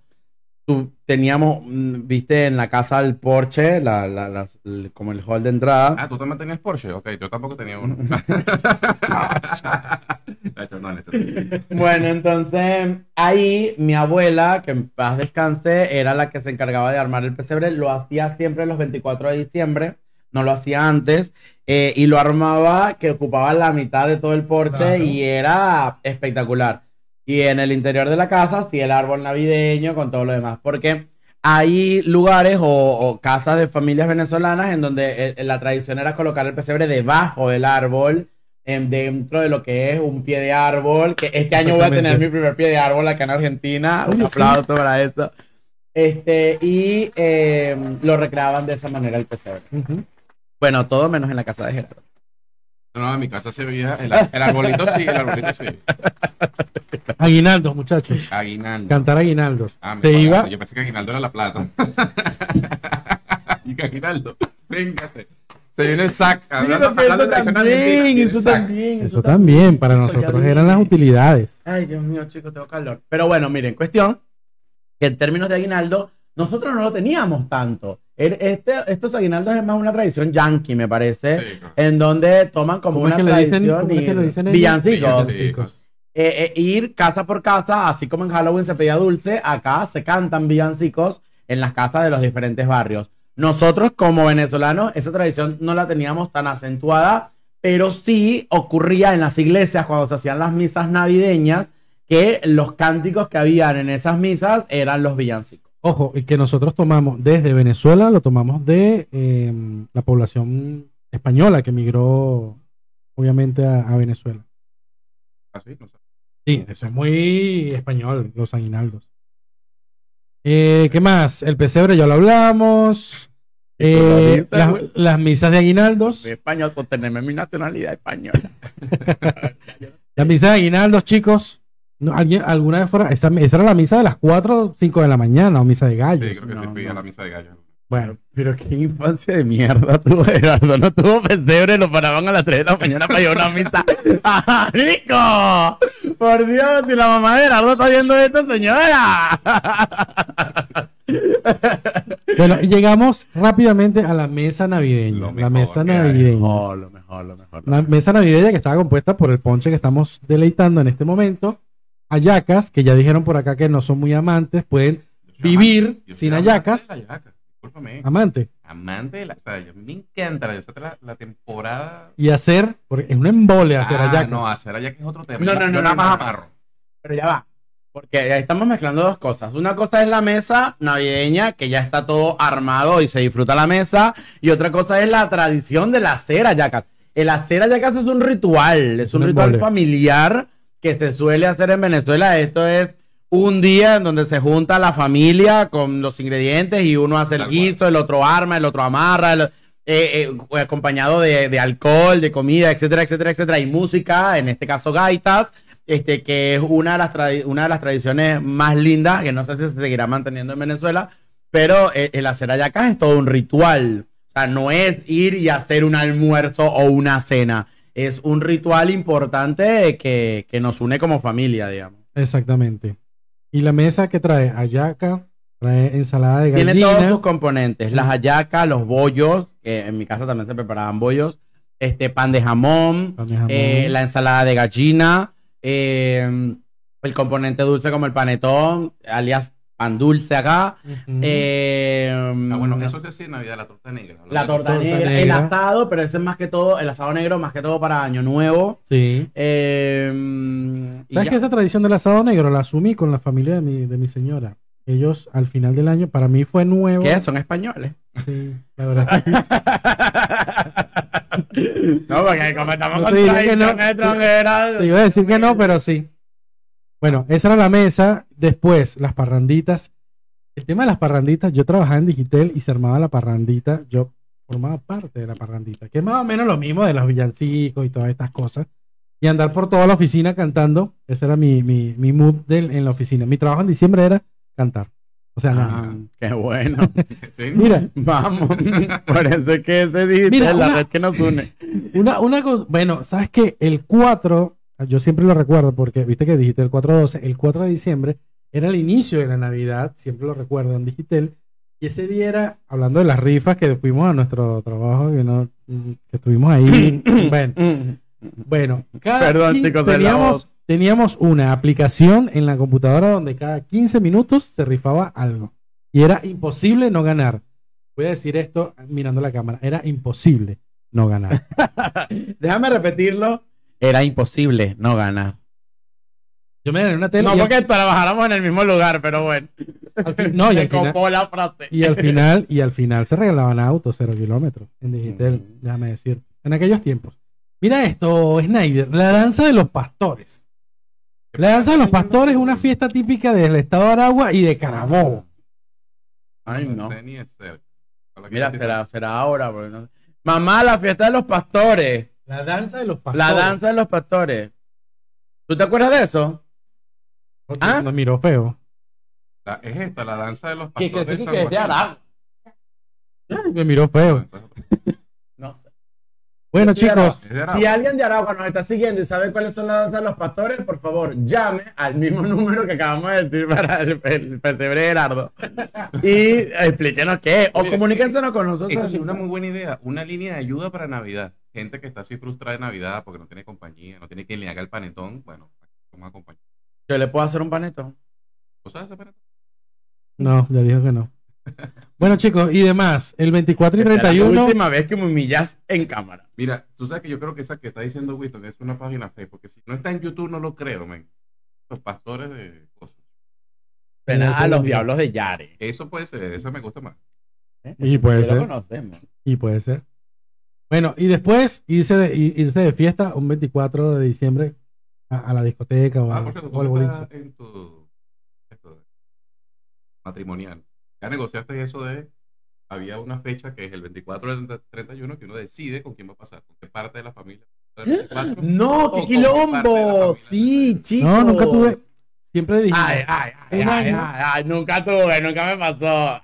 teníamos, mm, viste, en la casa el Porsche, la, como el hall de entrada. Ah, tú también tenías Porsche. Ok, yo tampoco tenía uno. bueno, entonces ahí mi abuela, que en paz descanse, era la que se encargaba de armar el pesebre. Lo hacía siempre los 24 de diciembre, no lo hacía antes. Eh, y lo armaba que ocupaba la mitad de todo el Porsche y era espectacular. Y en el interior de la casa, sí, el árbol navideño con todo lo demás. Porque hay lugares o, casas de familias venezolanas en donde eh, la tradición era colocar el pesebre debajo del árbol, en, dentro de lo que es un pie de árbol. Que este año voy a tener mi primer pie de árbol acá en Argentina. un aplauso para eso. Este, y lo recreaban de esa manera el pesebre. Bueno, todo menos en la casa de Gerardo. No, en mi casa se veía el, arbolito sí, el arbolito sí. Aguinaldos, muchachos. Aguinaldos. Cantar aguinaldos. Ah, se iba. Yo pensé que aguinaldo era la plata. y que aguinaldo, véngase. Se viene el sac. eso, también, eso, también, eso también. para nosotros eran las utilidades. Ay, Dios mío, chicos, tengo calor. Pero bueno, miren, cuestión que en términos de aguinaldo, nosotros no lo teníamos tanto. Este, estos aguinaldos es más una tradición yankee, me parece, en donde toman como una tradición y villancicos. Eh, eh, ir casa por casa, así como en Halloween se pedía dulce, acá se cantan villancicos en las casas de los diferentes barrios. Nosotros como venezolanos esa tradición no la teníamos tan acentuada, pero sí ocurría en las iglesias cuando se hacían las misas navideñas que los cánticos que habían en esas misas eran los villancicos. Ojo, y que nosotros tomamos desde Venezuela, lo tomamos de em, la población española que emigró, obviamente, a, Venezuela. ¿Ah, sí? sí, eso es muy español, los aguinaldos. Eh, ¿Qué más? El pesebre ya lo hablamos. Eh, las, misas de aguinaldos. De España, sostenerme mi nacionalidad española. las misas de aguinaldos, chicos. No, ¿alguien, ¿Alguna vez fuera? Esa, esa, era la misa de las 4 o 5 de la mañana o misa de gallo. Sí, creo que no, se la misa de gallo. Bueno, pero qué infancia de mierda tuvo Gerardo. No tuvo pesebre, lo paraban a las 3 de la mañana para a una misa. ¡Ah, rico! Por Dios, si la mamá de Gerardo está viendo esto, señora. bueno, llegamos rápidamente a la mesa navideña. la mesa navideña. Lo lo mejor, lo mejor. La mesa navideña que estaba compuesta por el ponche que estamos deleitando en este momento ayacas, que ya dijeron por acá que no son muy amantes, pueden vivir sin ayacas. Amante. Amante, la, o sea, me encanta la, la, temporada. Y hacer, porque es un embole hacer ah, ayacas. No, hacer ayacas es otro tema. No, no, no, nada más amarro. Pero ya va. Porque ahí estamos mezclando dos cosas. Una cosa es la mesa navideña, que ya está todo armado y se disfruta la mesa. Y otra cosa es la tradición de la hacer ayacas. El hacer ayacas es un ritual, es un, ritual familiar que se suele hacer en Venezuela. Esto es un día en donde se junta la familia con los ingredientes y uno hace el guiso, el otro arma, el otro amarra, eh, eh, acompañado de, alcohol, de comida, etcétera, etcétera, etcétera, y música, en este caso gaitas, este, que es una de las, una de las tradiciones más lindas, que no sé si se seguirá manteniendo en Venezuela, pero eh, el hacer ayacas es todo un ritual. O sea, no es ir y hacer un almuerzo o una cena es un ritual importante que, nos une como familia, digamos. Exactamente. Y la mesa que trae ayaca, trae ensalada de gallina. Tiene todos sus componentes, las hallacas, los bollos, que en mi casa también se preparaban bollos, este pan de jamón, eh, la ensalada de gallina, eh, el componente dulce como el panetón, alias pan dulce acá. Eh, ah, bueno, eso es decir Navidad, la torta negra. La, torta, negra, el asado, pero ese es más que todo, el asado negro más que todo para Año Nuevo. Sí. Eh, ¿Sabes que esa tradición del asado negro la asumí con la familia de mi, de mi señora? Ellos al final del año, para mí fue nuevo. ¿Qué? Son españoles. Sí, la verdad. no, porque como estamos con tradiciones extranjeras. Te iba a decir que no, pero sí. Bueno, esa era la mesa. Después, las parranditas. El tema de las parranditas, yo trabajaba en Digital y se armaba la parrandita. Yo formaba parte de la parrandita, que es más o menos lo mismo de los villancicos y todas estas cosas. y andar por toda la oficina cantando. Ese era mi, mi, mi mood en la oficina. Mi trabajo en diciembre era cantar. O sea. Ah, qué bueno. Mira, vamos. Parece que ese digital la red que nos une. Una, una cosa, bueno, sabes que el 4, yo siempre lo recuerdo porque viste que dijiste el 4-12, el 4 de diciembre era el inicio de la Navidad, siempre lo recuerdo en Digital. Y ese día era, hablando de las rifas que fuimos a nuestro trabajo, que, no, que estuvimos ahí. bueno, bueno, Perdón, chicos, teníamos, teníamos una aplicación en la computadora donde cada 15 minutos se rifaba algo. Y era imposible no ganar. Voy a decir esto mirando la cámara. Era imposible no ganar. Déjame repetirlo. Era imposible no ganar. Yo me gané una tele. No, porque trabajáramos en el mismo lugar, pero bueno. no, y al, final, la frase. y al final, y al final se regalaban autos cero kilómetros en digital, mm. déjame decir. En aquellos tiempos. Mira esto, Snyder, la danza de los pastores. La danza de los pastores es una fiesta típica del estado de Aragua y de Carabobo. Ay, no. Mira, será, será ahora. Mamá, la fiesta de los pastores. La danza de los pastores. La danza de los pastores. ¿Tú te acuerdas de eso? ¿Ah? Me miró feo. es esta, la danza de los pastores. ¿Qué, qué, qué, es de Aragua? Me miró feo. No sé. Bueno, chicos, si alguien de Aragua nos está siguiendo y sabe cuáles son las danzas de los pastores, por favor, llame al mismo número que acabamos de decir para el, pesebre Gerardo y explíquenos qué es. O comuníquense con nosotros. Esto es una muy buena idea. Una línea de ayuda para Navidad. Gente que está así frustrada de Navidad porque no tiene compañía, no tiene quien le haga el panetón. Bueno, vamos a acompañar. ¿Yo le puedo hacer un panetón? ¿Vos sabes hacer panetón? No, ya dijo que no. Bueno, chicos, y demás, el 24 y 31. la última vez que me humillas en cámara. Mira, tú sabes que yo creo que esa que está diciendo Winston es una página fake, porque si no está en YouTube no lo creo, men. Los pastores de cosas. a los diablos de Yare. Eso puede ser, eso me gusta más. ¿Eh? Y puede ser. Y puede ser. Bueno, y después irse de, irse de fiesta un 24 de diciembre a, la discoteca o, ah, o al boliche. En tu, esto, matrimonial. Ya negociaste eso de había una fecha que es el 24 del 31 que uno decide con quién va a pasar, con qué parte de la familia. no, qué quilombo. Sí, chicos. No, nunca tuve. Siempre dije. Ay, ay, ay, ay, nunca tuve, nunca me pasó.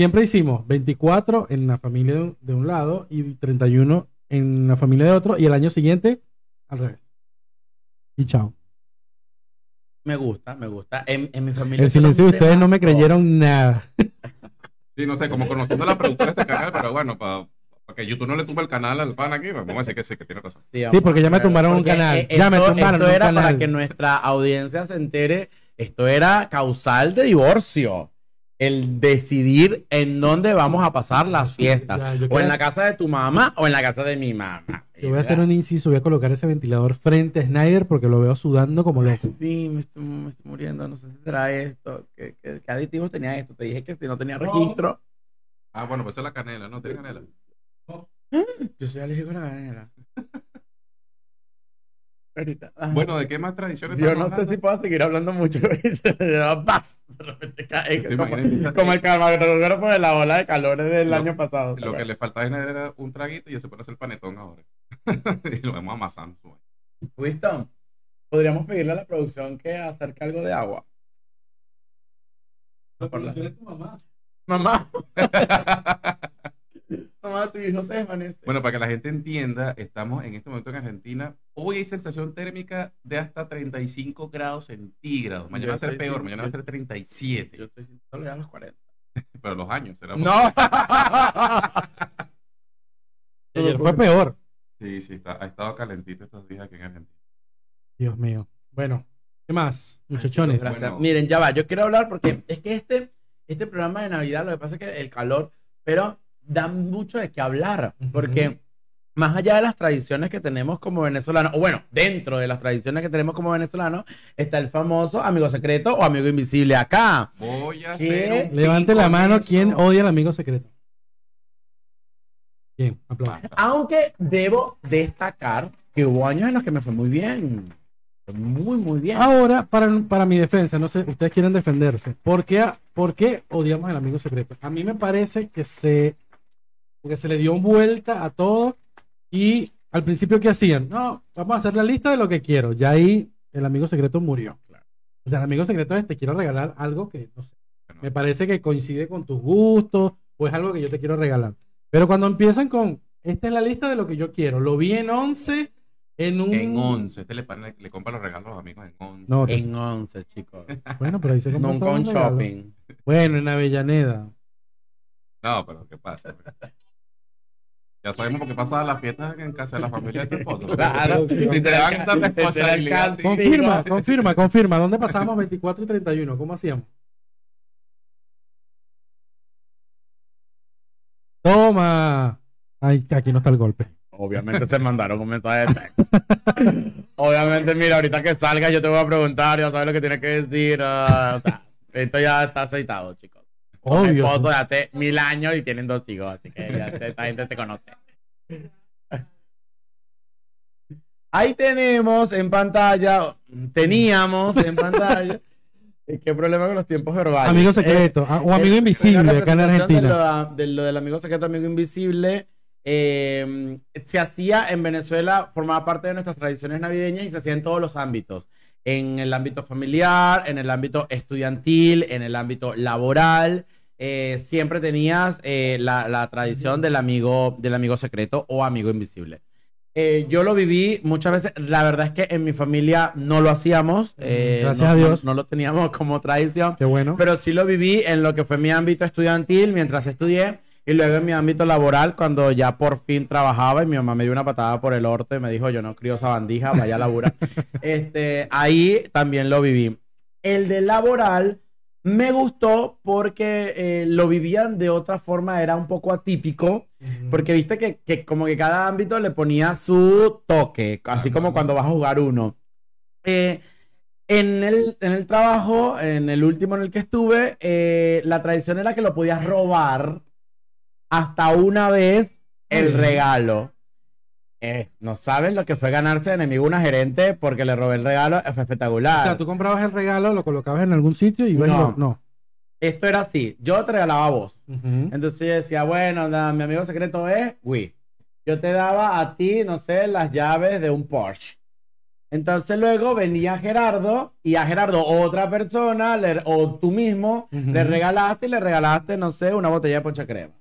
Siempre hicimos 24 en la familia de un, lado y 31 en la familia de otro y el año siguiente al revés. Y chao. Me gusta, me gusta. En, en mi familia. El silencio de ustedes no me creyeron nada. Sí, no sé, como conociendo la productora de este canal, pero bueno, para que YouTube no le tumba el canal al pan aquí, vamos a decir que sí, que tiene razón. Sí, porque ya me tumbaron un canal. E-, ya me tumbaron esto era para que nuestra audiencia se entere, esto era causal de divorcio el decidir en dónde vamos a pasar las fiestas. o en la casa de tu mamá o en la casa de mi mamá. Yo voy a hacer un inciso, voy a colocar ese ventilador frente a Snyder porque lo veo sudando como loco. Sí, me estoy, muriendo, no sé si será esto. ¿Qué, aditivos tenía esto? Te dije que si no tenía registro. Ah, bueno, pues es la canela, ¿no? ¿Tiene canela? Yo soy alérgico a la canela. Bueno, ¿de qué más tradiciones? Yo no sé si puedo seguir hablando mucho. De repente cae como, el camarógrafo de la ola de calores del año pasado. Lo que le faltaba era un traguito y ya se puede hacer el panetón ahora. y lo vemos amasando. Winston, podríamos pedirle a la producción que acerque algo de agua. La producción es tu mamá. Mamá. Mamá, tu hijo se desvanece. Bueno, para que la gente entienda, estamos en este momento en Argentina. Hoy hay sensación térmica de hasta 35 grados centígrados. Mañana va a ser peor, mañana va a ser 37. Yo estoy sintiendo ya a los 40. Pero los años será. No. Ayer fue peor. Sí, sí, ha estado calentito estos días aquí en Argentina. Dios mío. Bueno, ¿qué más, muchachones? Miren, ya va. Yo quiero hablar porque es que este, este programa de Navidad, lo que pasa es que el calor, pero da mucho de qué hablar, porque más allá de las tradiciones que tenemos como venezolanos, o bueno, dentro de las tradiciones que tenemos como venezolanos, está el famoso amigo secreto o amigo invisible acá. Voy a Levante la mano quien odia al amigo secreto. Bien, aplausos. Aunque debo destacar que hubo años en los que me fue muy bien. Muy, muy bien. Ahora, para, para mi defensa, no sé, ustedes quieren defenderse. ¿Por qué, ¿Por qué odiamos al amigo secreto? A mí me parece que se porque se le dio vuelta a todo y al principio, ¿qué hacían? No, vamos a hacer la lista de lo que quiero. Ya ahí el amigo secreto murió. O sea, el amigo secreto es te quiero regalar algo que, no sé, me parece que coincide con tus gustos o es algo que yo te quiero regalar. Pero cuando empiezan con, esta es la lista de lo que yo quiero, lo vi en 11, en un... En 11, este le, le, compra los regalos a los amigos en 11. No, en 11, chicos. Bueno, pero ahí se compra No con shopping. Bueno, en Avellaneda. No, pero ¿qué pasa? Ya sabemos por qué pasa las fiestas en casa de la familia de tu esposo. Claro, si te van a responsabilidad. Confirma, confirma, confirma. ¿Dónde pasamos 24 y 31? ¿Cómo hacíamos? Toma. Ay, aquí no está el golpe. Obviamente se mandaron un mensaje de texto. Obviamente, mira, ahorita que salga yo te voy a preguntar, ya sabes lo que tienes que decir. Uh, o sea, esto ya está aceitado, chicos. Son Obvio. esposos de hace mil años y tienen dos hijos, así que ya esta gente se conoce. Ahí tenemos en pantalla, teníamos en pantalla. ¿Qué problema con los tiempos verbales? Amigo secreto ah, o amigo invisible acá en Argentina. De lo, del amigo secreto, amigo invisible, eh, se hacía en Venezuela, formaba parte de nuestras tradiciones navideñas y se hacía en todos los ámbitos en el ámbito familiar, en el ámbito estudiantil, en el ámbito laboral. Eh, siempre tenías eh, la, tradición del amigo, del amigo secreto o amigo invisible. Eh, yo lo viví muchas veces. La verdad es que en mi familia no lo hacíamos. Gracias a Dios. No, lo teníamos como tradición. Qué bueno. Pero sí lo viví en lo que fue mi ámbito estudiantil mientras estudié. Y luego en mi ámbito laboral, cuando ya por fin trabajaba y mi mamá me dio una patada por el orto y me dijo, yo no crío esa bandija, vaya a laburar. este, ahí también lo viví. El de laboral me gustó porque eh, lo vivían de otra forma, era un poco atípico, porque viste que, como que cada ámbito le ponía su toque, así como cuando vas a jugar uno. Eh, en el, en el trabajo, en el último en el que estuve, eh, la tradición era que lo podías robar hasta una vez el regalo. Eh, no sabes lo que fue ganarse de enemigo una gerente porque le robé el regalo, fue espectacular. O sea, tú comprabas el regalo, lo colocabas en algún sitio y no. no. Esto era así, yo te regalaba a vos. Entonces yo decía, bueno, mi amigo secreto es Wii. Yo te daba a ti, no sé, las llaves de un Porsche. Entonces luego venía Gerardo y a Gerardo otra persona o tú mismo le regalaste y le regalaste, no sé, una botella de poncha crema.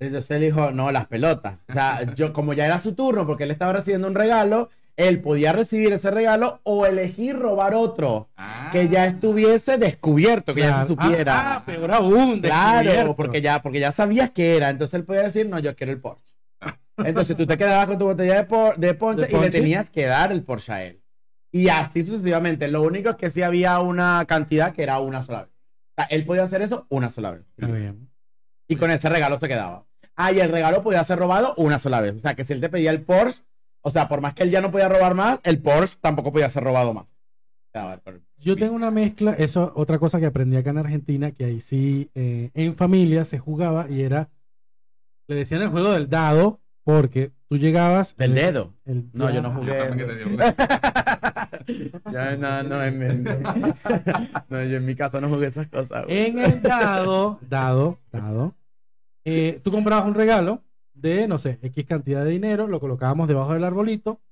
Entonces él dijo, no, las pelotas. O sea, yo como ya era su turno porque él estaba recibiendo un regalo, él podía recibir ese regalo o elegir robar otro ah. que ya estuviese descubierto, que ya se supiera. Ah, ah peor aún, Claro, porque ya, porque ya sabías que era. Entonces él podía decir, no, yo quiero el Porsche. Entonces tú te quedabas con tu botella de, de, ponche y le tenías que dar el Porsche a él. Y así sucesivamente. Lo único es que sí había una cantidad que era una sola vez. O sea, él podía hacer eso una sola vez. Y con ese regalo se quedaba. Ah, y el regalo podía ser robado una sola vez. O sea, que si él te pedía el Porsche, o sea, por más que él ya no podía robar más, el Porsche tampoco podía ser robado más. Yo tengo una mezcla, eso otra cosa que aprendí acá en Argentina, que ahí sí eh, en familia se jugaba y era, le decían el juego del dado, porque tú llegabas. Del dedo. no, yo no jugué. no, no, en, mi, no, yo en mi casa no jugué esas cosas. En el dado, dado, dado, eh, tú comprabas un regalo de, no sé, X cantidad de dinero, lo colocábamos debajo del arbolito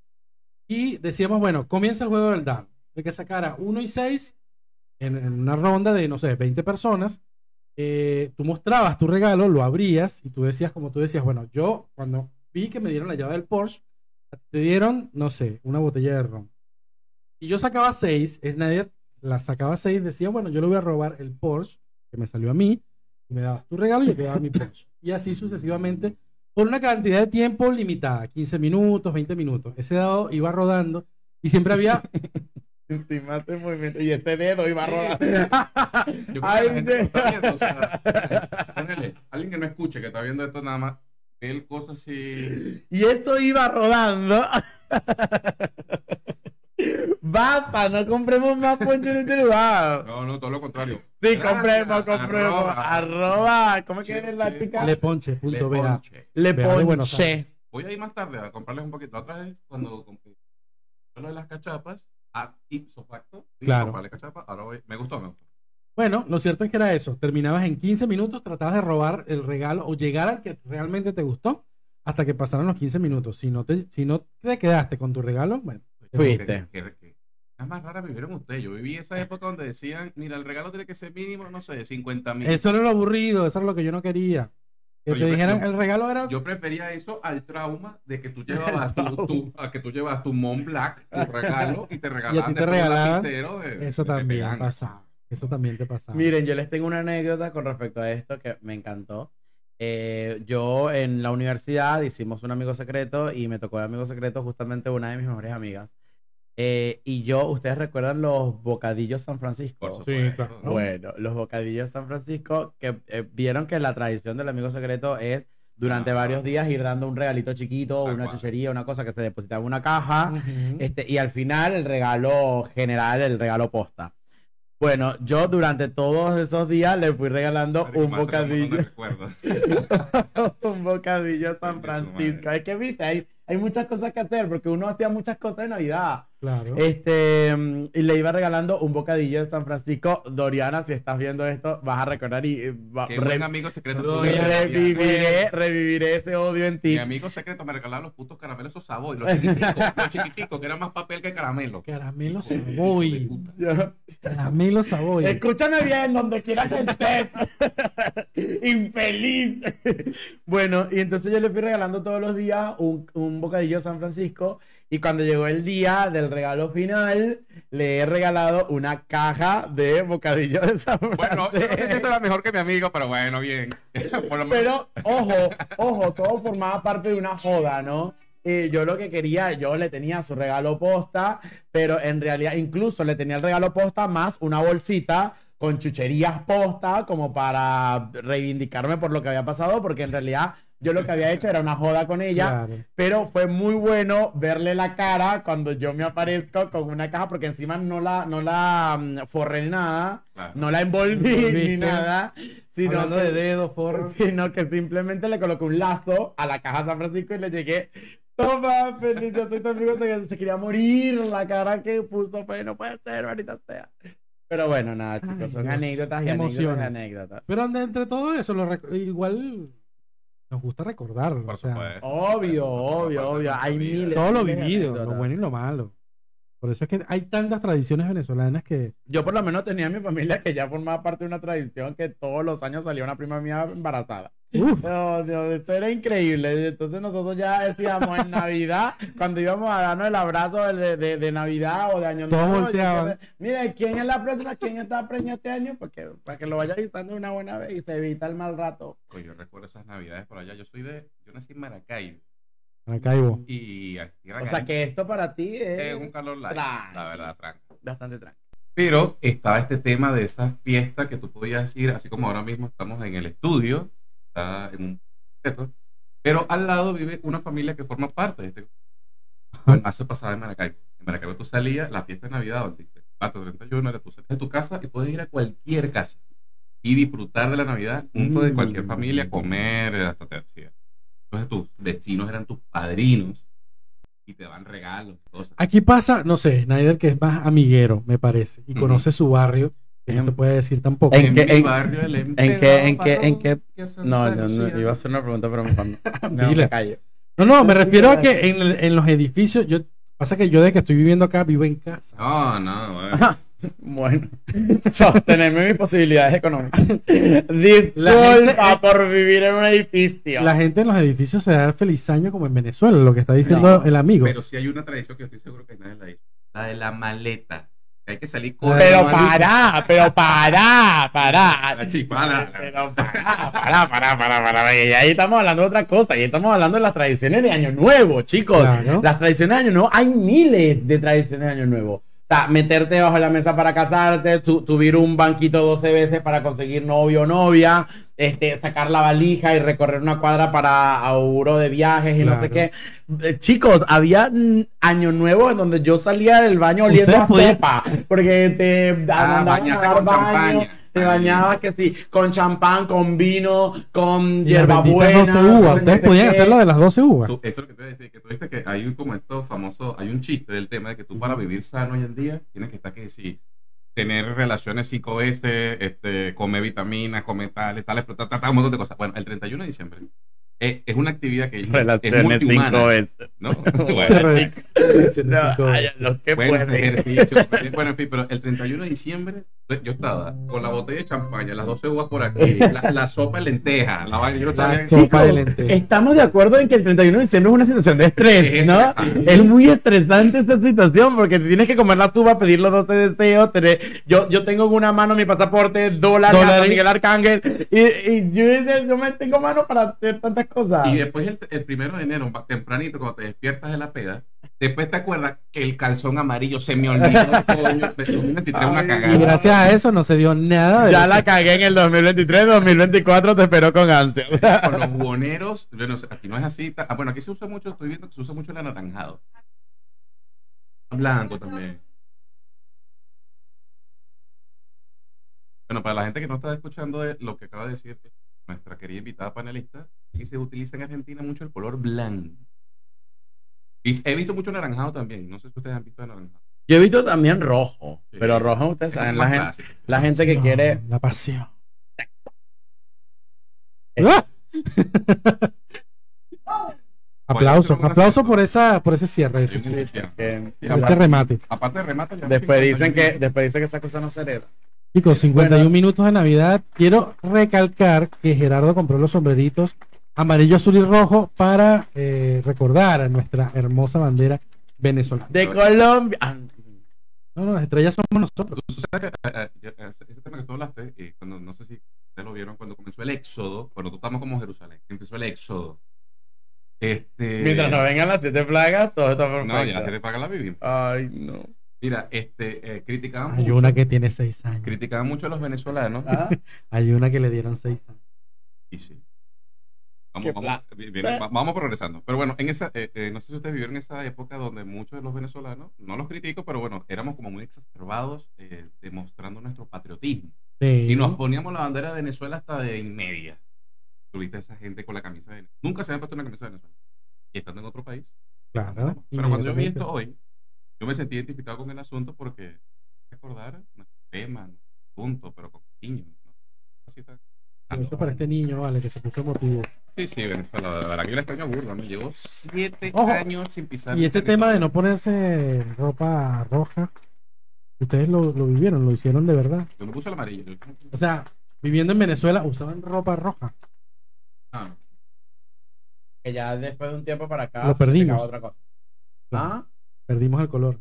y decíamos, bueno, comienza el juego del dado. De que sacara 1 y 6 en, una ronda de, no sé, 20 personas. Eh, tú mostrabas tu regalo, lo abrías y tú decías, como tú decías, bueno, yo cuando vi que me dieron la llave del Porsche, te dieron, no sé, una botella de ron. Y yo sacaba seis, es nadie la sacaba seis, decía, bueno, yo le voy a robar el Porsche que me salió a mí, me dabas tu regalo y yo te daba mi Porsche. Y así sucesivamente, por una cantidad de tiempo limitada, 15 minutos, 20 minutos. Ese dado iba rodando y siempre había Encima este movimiento. Y este dedo iba rodando. alguien que no escuche, que está viendo esto nada más, el cosa así. Y esto iba rodando. Basta, no compremos más puentes derivados. No, no, todo lo contrario. Sí, compremos, compremos. Arroba. ¿Cómo es que es la chica? Leponche. Voy a ir más tarde a comprarles un poquito. Otra vez, cuando compré lo de las cachapas, a ipso facto, claro. cachapas, ahora voy, me gustó, me gustó. Bueno, lo cierto es que era eso. Terminabas en 15 minutos, tratabas de robar el regalo o llegar al que realmente te gustó. hasta que pasaron los 15 minutos. Si no te, si no te quedaste con tu regalo, bueno, fuiste. Es más rara vivieron ustedes. Yo viví esa época donde decían, mira, el regalo tiene que ser mínimo, no sé, 50 mil. Eso era lo aburrido, eso era lo que yo no quería. Que te dijeran, el regalo era. Yo prefería eso al trauma de que tú llevabas tu, a que tú llevas tu Mont Black, tu regalo, y te regalaban, te regalaban Eso también pasaba. Eso también te pasaba. Miren, yo les tengo una anécdota con respecto a esto que me encantó. Eh, yo en la universidad hicimos un amigo secreto y me tocó de amigo secreto justamente una de mis mejores amigas. Eh, y yo, ¿ustedes recuerdan los bocadillos San Francisco? Sí, claro. Bueno, los bocadillos San Francisco, que eh, vieron que la tradición del amigo secreto es durante varios días ir dando un regalito chiquito, una chuchería, una cosa que se depositaba en una caja, este, y al final el regalo general, el regalo posta. Bueno, yo durante todos esos días le fui regalando un bocadillo. un bocadillo San Francisco. Es que viste, hay, hay muchas cosas que hacer porque uno hacía muchas cosas de Navidad. Claro. Este, y le iba regalando un bocadillo de San Francisco. Doriana, si estás viendo esto, vas a recordar y eh, va, Qué amigo secreto. reviviré, reviviré ese odio en ti. Mi amigo secreto me regalaba los putos caramelos esos Savoy, los chiquiticos, los chiquiticos, que eran más papel que caramelo. Caramelo Savoy. Caramelo Savoy. Escúchame bien, donde quiera que estés. Infeliz. bueno, y entonces yo le fui regalando todos los días un, un bocadillo de San Francisco. Y cuando llegó el día del regalo final, le he regalado una caja de bocadillo de San Bueno, yo no era mejor que mi amigo, pero bueno, bien. pero, ojo, ojo, todo formaba parte de una joda, ¿no? Y yo lo que quería, yo le tenía su regalo posta, pero en realidad incluso le tenía el regalo posta más una bolsita con chucherías posta como para reivindicarme por lo que había pasado, porque en realidad yo lo que había hecho era una joda con ella, pero fue muy bueno verle la cara cuando yo me aparezco con una caja, porque encima no la, no la mm, forré ni nada, no la envolví ni nada, sino de dedos, sino que simplemente le coloqué un lazo a la caja San Francisco y le llegué. Toma, feliz, yo soy tu amigo, se, quería morir la cara que puso, pues no puede ser, ahorita sea. Pero bueno, nada, chicos, son anécdotas y emociones. anécdotas. Pero entre todo eso, lo igual nos gusta recordarlo. obvio, obvio, obvio. Hay miles. Todo lo vivido, lo bueno y lo malo. Por eso es que hay tantas tradiciones venezolanas que. Yo, por lo menos, tenía mi familia que ya formaba parte de una tradición que todos los años salía una prima mía embarazada. No, Dios, esto era increíble. Entonces, nosotros ya decíamos en Navidad, cuando íbamos a darnos el abrazo de, de, de Navidad o de Año Nuevo. Mire, ¿quién es la próxima? ¿Quién está preñado este año? Porque, para que lo vaya avisando una buena vez y se evita el mal rato. Pues yo recuerdo esas Navidades por allá. Yo soy de. Yo nací en Maracaibo. Maracaibo. Y O sea que esto para ti es, un calor light, la verdad, tranca. Bastante tranquilo. Pero estaba este tema de esa fiesta que tú podías ir, así como ahora mismo estamos en el estudio, está en un pero al lado vive una familia que forma parte de este. Bueno, hace pasada en Maracaibo. En Maracaibo tú salías, la fiesta de Navidad, el 24, 31, era tú salías de tu casa y puedes ir a cualquier casa y disfrutar de la Navidad junto de cualquier mm. familia, comer, hasta te, entonces tus vecinos eran tus padrinos y te dan regalos. Cosas. Aquí pasa, no sé, Snyder que es más amiguero, me parece, y conoce su barrio. No se puede decir tampoco. ¿En, qué, barrio, el en qué, en qué, en qué? No, no, no, iba a hacer una pregunta, pero me, me, me callo. No, no, me refiero a que en, en, los edificios, yo, pasa que yo de que estoy viviendo acá vivo en casa. No, no, bueno. Bueno, sostenerme mis posibilidades económicas. Disculpa por vivir en un edificio. La gente en los edificios se da el feliz año como en Venezuela, lo que está diciendo el amigo. Pero si hay una tradición que estoy seguro que nadie la dicho. La de la maleta. Hay que salir con Pero para, pero para, para. para. Pero para, para, para, para, para. Y ahí estamos hablando de otra cosa. Y estamos hablando de las tradiciones de Año Nuevo, chicos. Las tradiciones de Año Nuevo, hay miles de tradiciones de Año Nuevo. O sea, meterte bajo la mesa para casarte, subir un banquito 12 veces para conseguir novio o novia, este, sacar la valija y recorrer una cuadra para auguro de viajes y no sé qué. Eh, chicos, había año nuevo en donde yo salía del baño oliendo a sopa, porque te ah, con champaña. Te bañabas que sí, con champán, con vino, con hierbabuena. 12 uvas. Ustedes podían hacer lo de las 12 uvas. eso es lo que te voy a decir, que tú viste que hay un como esto famoso, hay un chiste del tema de que tú para vivir sano hoy en día tienes que estar que sí, tener relaciones cinco veces, este, comer vitaminas, comer tales, tales, tal, tal, un montón de cosas. Bueno, el 31 de diciembre es, es, una actividad que Relaciones es multihumana. Veces. ¿no? bueno, no, que buen ejercicio. bueno, en fin, pero el 31 de diciembre yo estaba con la botella de champaña, las 12 uvas por aquí, la, la sopa de lenteja, la, yo la sopa de lenteja. Estamos de acuerdo en que el 31 de diciembre es una situación de estrés, ¿no? Es muy estresante esta situación porque te tienes que comer la uva, pedir los 12 deseos, tener, yo, yo tengo en una mano mi pasaporte, dólar, dólar Miguel Arcángel, y, y yo, yo, me tengo mano para hacer tantas cosas. Y después el, el primero de enero, tempranito, cuando te despiertas de la peda, Después te acuerdas que el calzón amarillo se me olvidó, coño, 2023 una cagada. Y gracias a eso no se dio nada. ya la cagué en el 2023, 2024 te esperó con antes. Con los buhoneros, bueno, aquí no es así. Ah, bueno, aquí se usa mucho, estoy viendo que se usa mucho el anaranjado. Blanco también. Bueno, para la gente que no está escuchando lo que acaba de decir nuestra querida invitada panelista, aquí se utiliza en Argentina mucho el color blanco. He visto mucho naranjado también. No sé si ustedes han visto naranjado. Yo he visto también rojo. Pero rojo, ustedes saben, la gente, la gente que quiere. La pasión. aplauso, aplauso por esa, por ese cierre, ese, remate. Aparte de remate, después dicen que, después dicen que esa cosa no se hereda. Chicos, 51 minutos de Navidad. Quiero recalcar que Gerardo compró los sombreritos amarillo, azul y rojo para eh, recordar a nuestra hermosa bandera venezolana. De Colombia. Ah, no, no, las estrellas somos nosotros. Eh, eh, ese tema que tú hablaste, y cuando, no sé si ustedes lo vieron, cuando comenzó el éxodo, cuando tú estamos como Jerusalén, empezó el éxodo. Este... Mientras no vengan las siete plagas, todo está perfecto. No, ya las siete plagas la vivimos. Ay, no. Mira, este, eh, criticaban Hay una que tiene seis años. Criticaban mucho a los venezolanos. ¿Ah? Hay una que le dieron seis años. Y sí. Vamos, progresando. Pero bueno, en esa, eh, eh, no sé si ustedes vivieron esa época donde muchos de los venezolanos, no los critico, pero bueno, éramos como muy exacerbados eh, demostrando nuestro patriotismo. Y nos poníamos la bandera de Venezuela hasta de media. Tuviste esa gente con la camisa de Venezuela. Nunca se habían puesto una camisa de Venezuela. Y estando en otro país. Claro. Pero cuando yo vi esto hoy, yo me sentí identificado con el asunto porque recordar nuestro tema, nuestro punto, pero con niños. ¿no? Así está. Eso para este niño, vale, que se puso emotivo. Sí, sí, Venezuela, la verdad que la extraño burda, me llevó siete años sin pisar. Y ese tema de no ponerse ropa roja, ustedes lo, lo, vivieron, lo hicieron de verdad. Yo me puse el amarillo. O sea, viviendo en Venezuela usaban ropa roja. Ah. Que ya después de un tiempo para acá lo perdimos. Otra cosa. ¿Ah? Perdimos el color.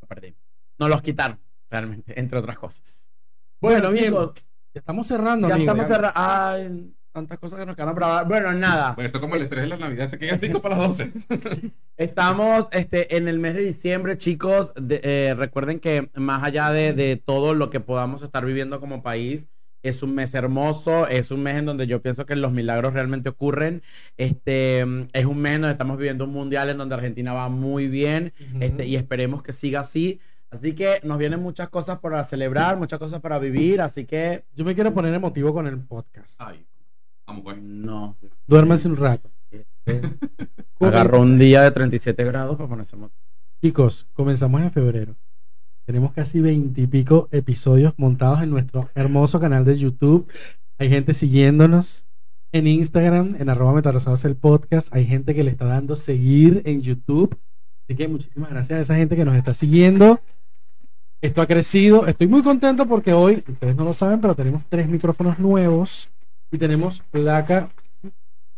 Lo perdimos. No los quitaron, realmente, entre otras cosas. Bueno, bien. Ya estamos cerrando, Ya estamos cerrando. Ay, tantas cosas que nos quedan para Bueno, nada. Bueno, esto como el estrés de la Navidad, se quedan 5 para las 12. Estamos este, en el mes de diciembre, chicos. Eh, recuerden que más allá de, de, todo lo que podamos estar viviendo como país, es un mes hermoso, es un mes en donde yo pienso que los milagros realmente ocurren. Este, es un mes en donde estamos viviendo un mundial en donde Argentina va muy bien este, y esperemos que siga así. Así que nos vienen muchas cosas para celebrar, muchas cosas para vivir, así que... Yo me quiero poner emotivo con el podcast. Ay, vamos pues. No. Duérmense un rato. Agarró un día de 37 grados para ponerse emotivo. Chicos, comenzamos en febrero. Tenemos casi veintipico episodios montados en nuestro hermoso canal de YouTube. Hay gente siguiéndonos en Instagram, en arroba el podcast. Hay gente que le está dando seguir en YouTube. Así que muchísimas gracias a esa gente que nos está siguiendo. Esto ha crecido. Estoy muy contento porque hoy, ustedes no lo saben, pero tenemos tres micrófonos nuevos y tenemos placa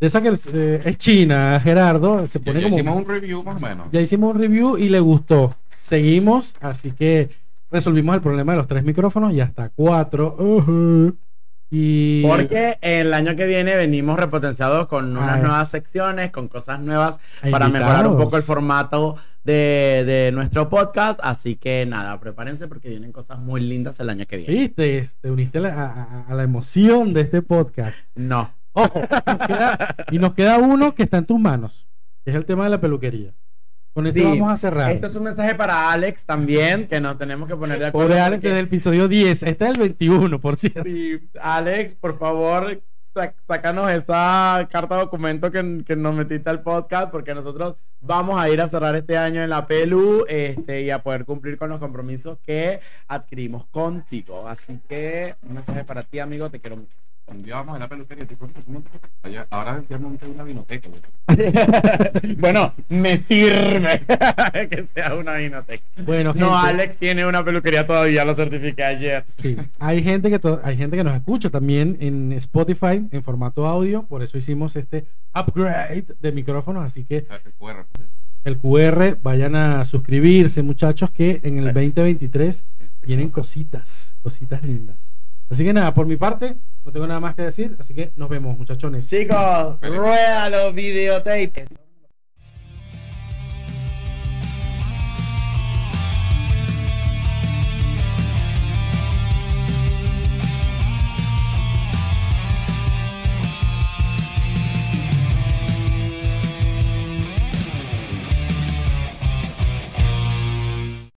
de esa que eh, es china, Gerardo. Se pone ya, hicimos un review más o menos. Ya hicimos un review y le gustó. Seguimos, así que resolvimos el problema de los tres micrófonos y hasta cuatro. Y... Porque el año que viene venimos repotenciados con unas nuevas secciones, con cosas nuevas para mejorar un poco el formato de, nuestro podcast. Así que nada, prepárense porque vienen cosas muy lindas el año que viene. ¿Viste? Te uniste a, la emoción de este podcast. No. Ojo, y nos queda uno que está en tus manos, que es el tema de la peluquería. Con esto vamos a cerrar. Esto es un mensaje para Alex también, que nos tenemos que poner de acuerdo. de Alex desde el episodio 10. Este es el 21, por cierto. Alex, por favor, sácanos esa carta documento que, que, nos metiste al podcast, porque nosotros vamos a ir a cerrar este año en la PELU este, y a poder cumplir con los compromisos que adquirimos contigo. Así que un mensaje para ti, amigo, te quiero. Un día vamos a la peluquería, tipo, ahora ya monté una vinoteca. bueno, me sirve que sea una vinoteca. Bueno, no, Alex tiene una peluquería todavía, lo certifiqué ayer. Sí, hay gente que hay gente que nos escucha también en Spotify en formato audio, por eso hicimos este upgrade de micrófonos, así que ah, el QR, el QR vayan a suscribirse, muchachos, que en el 2023 vienen cositas, cositas lindas. Así que nada, por mi parte, no tengo nada más que decir, así que nos vemos, muchachones. Chicos, rueda los videotapes.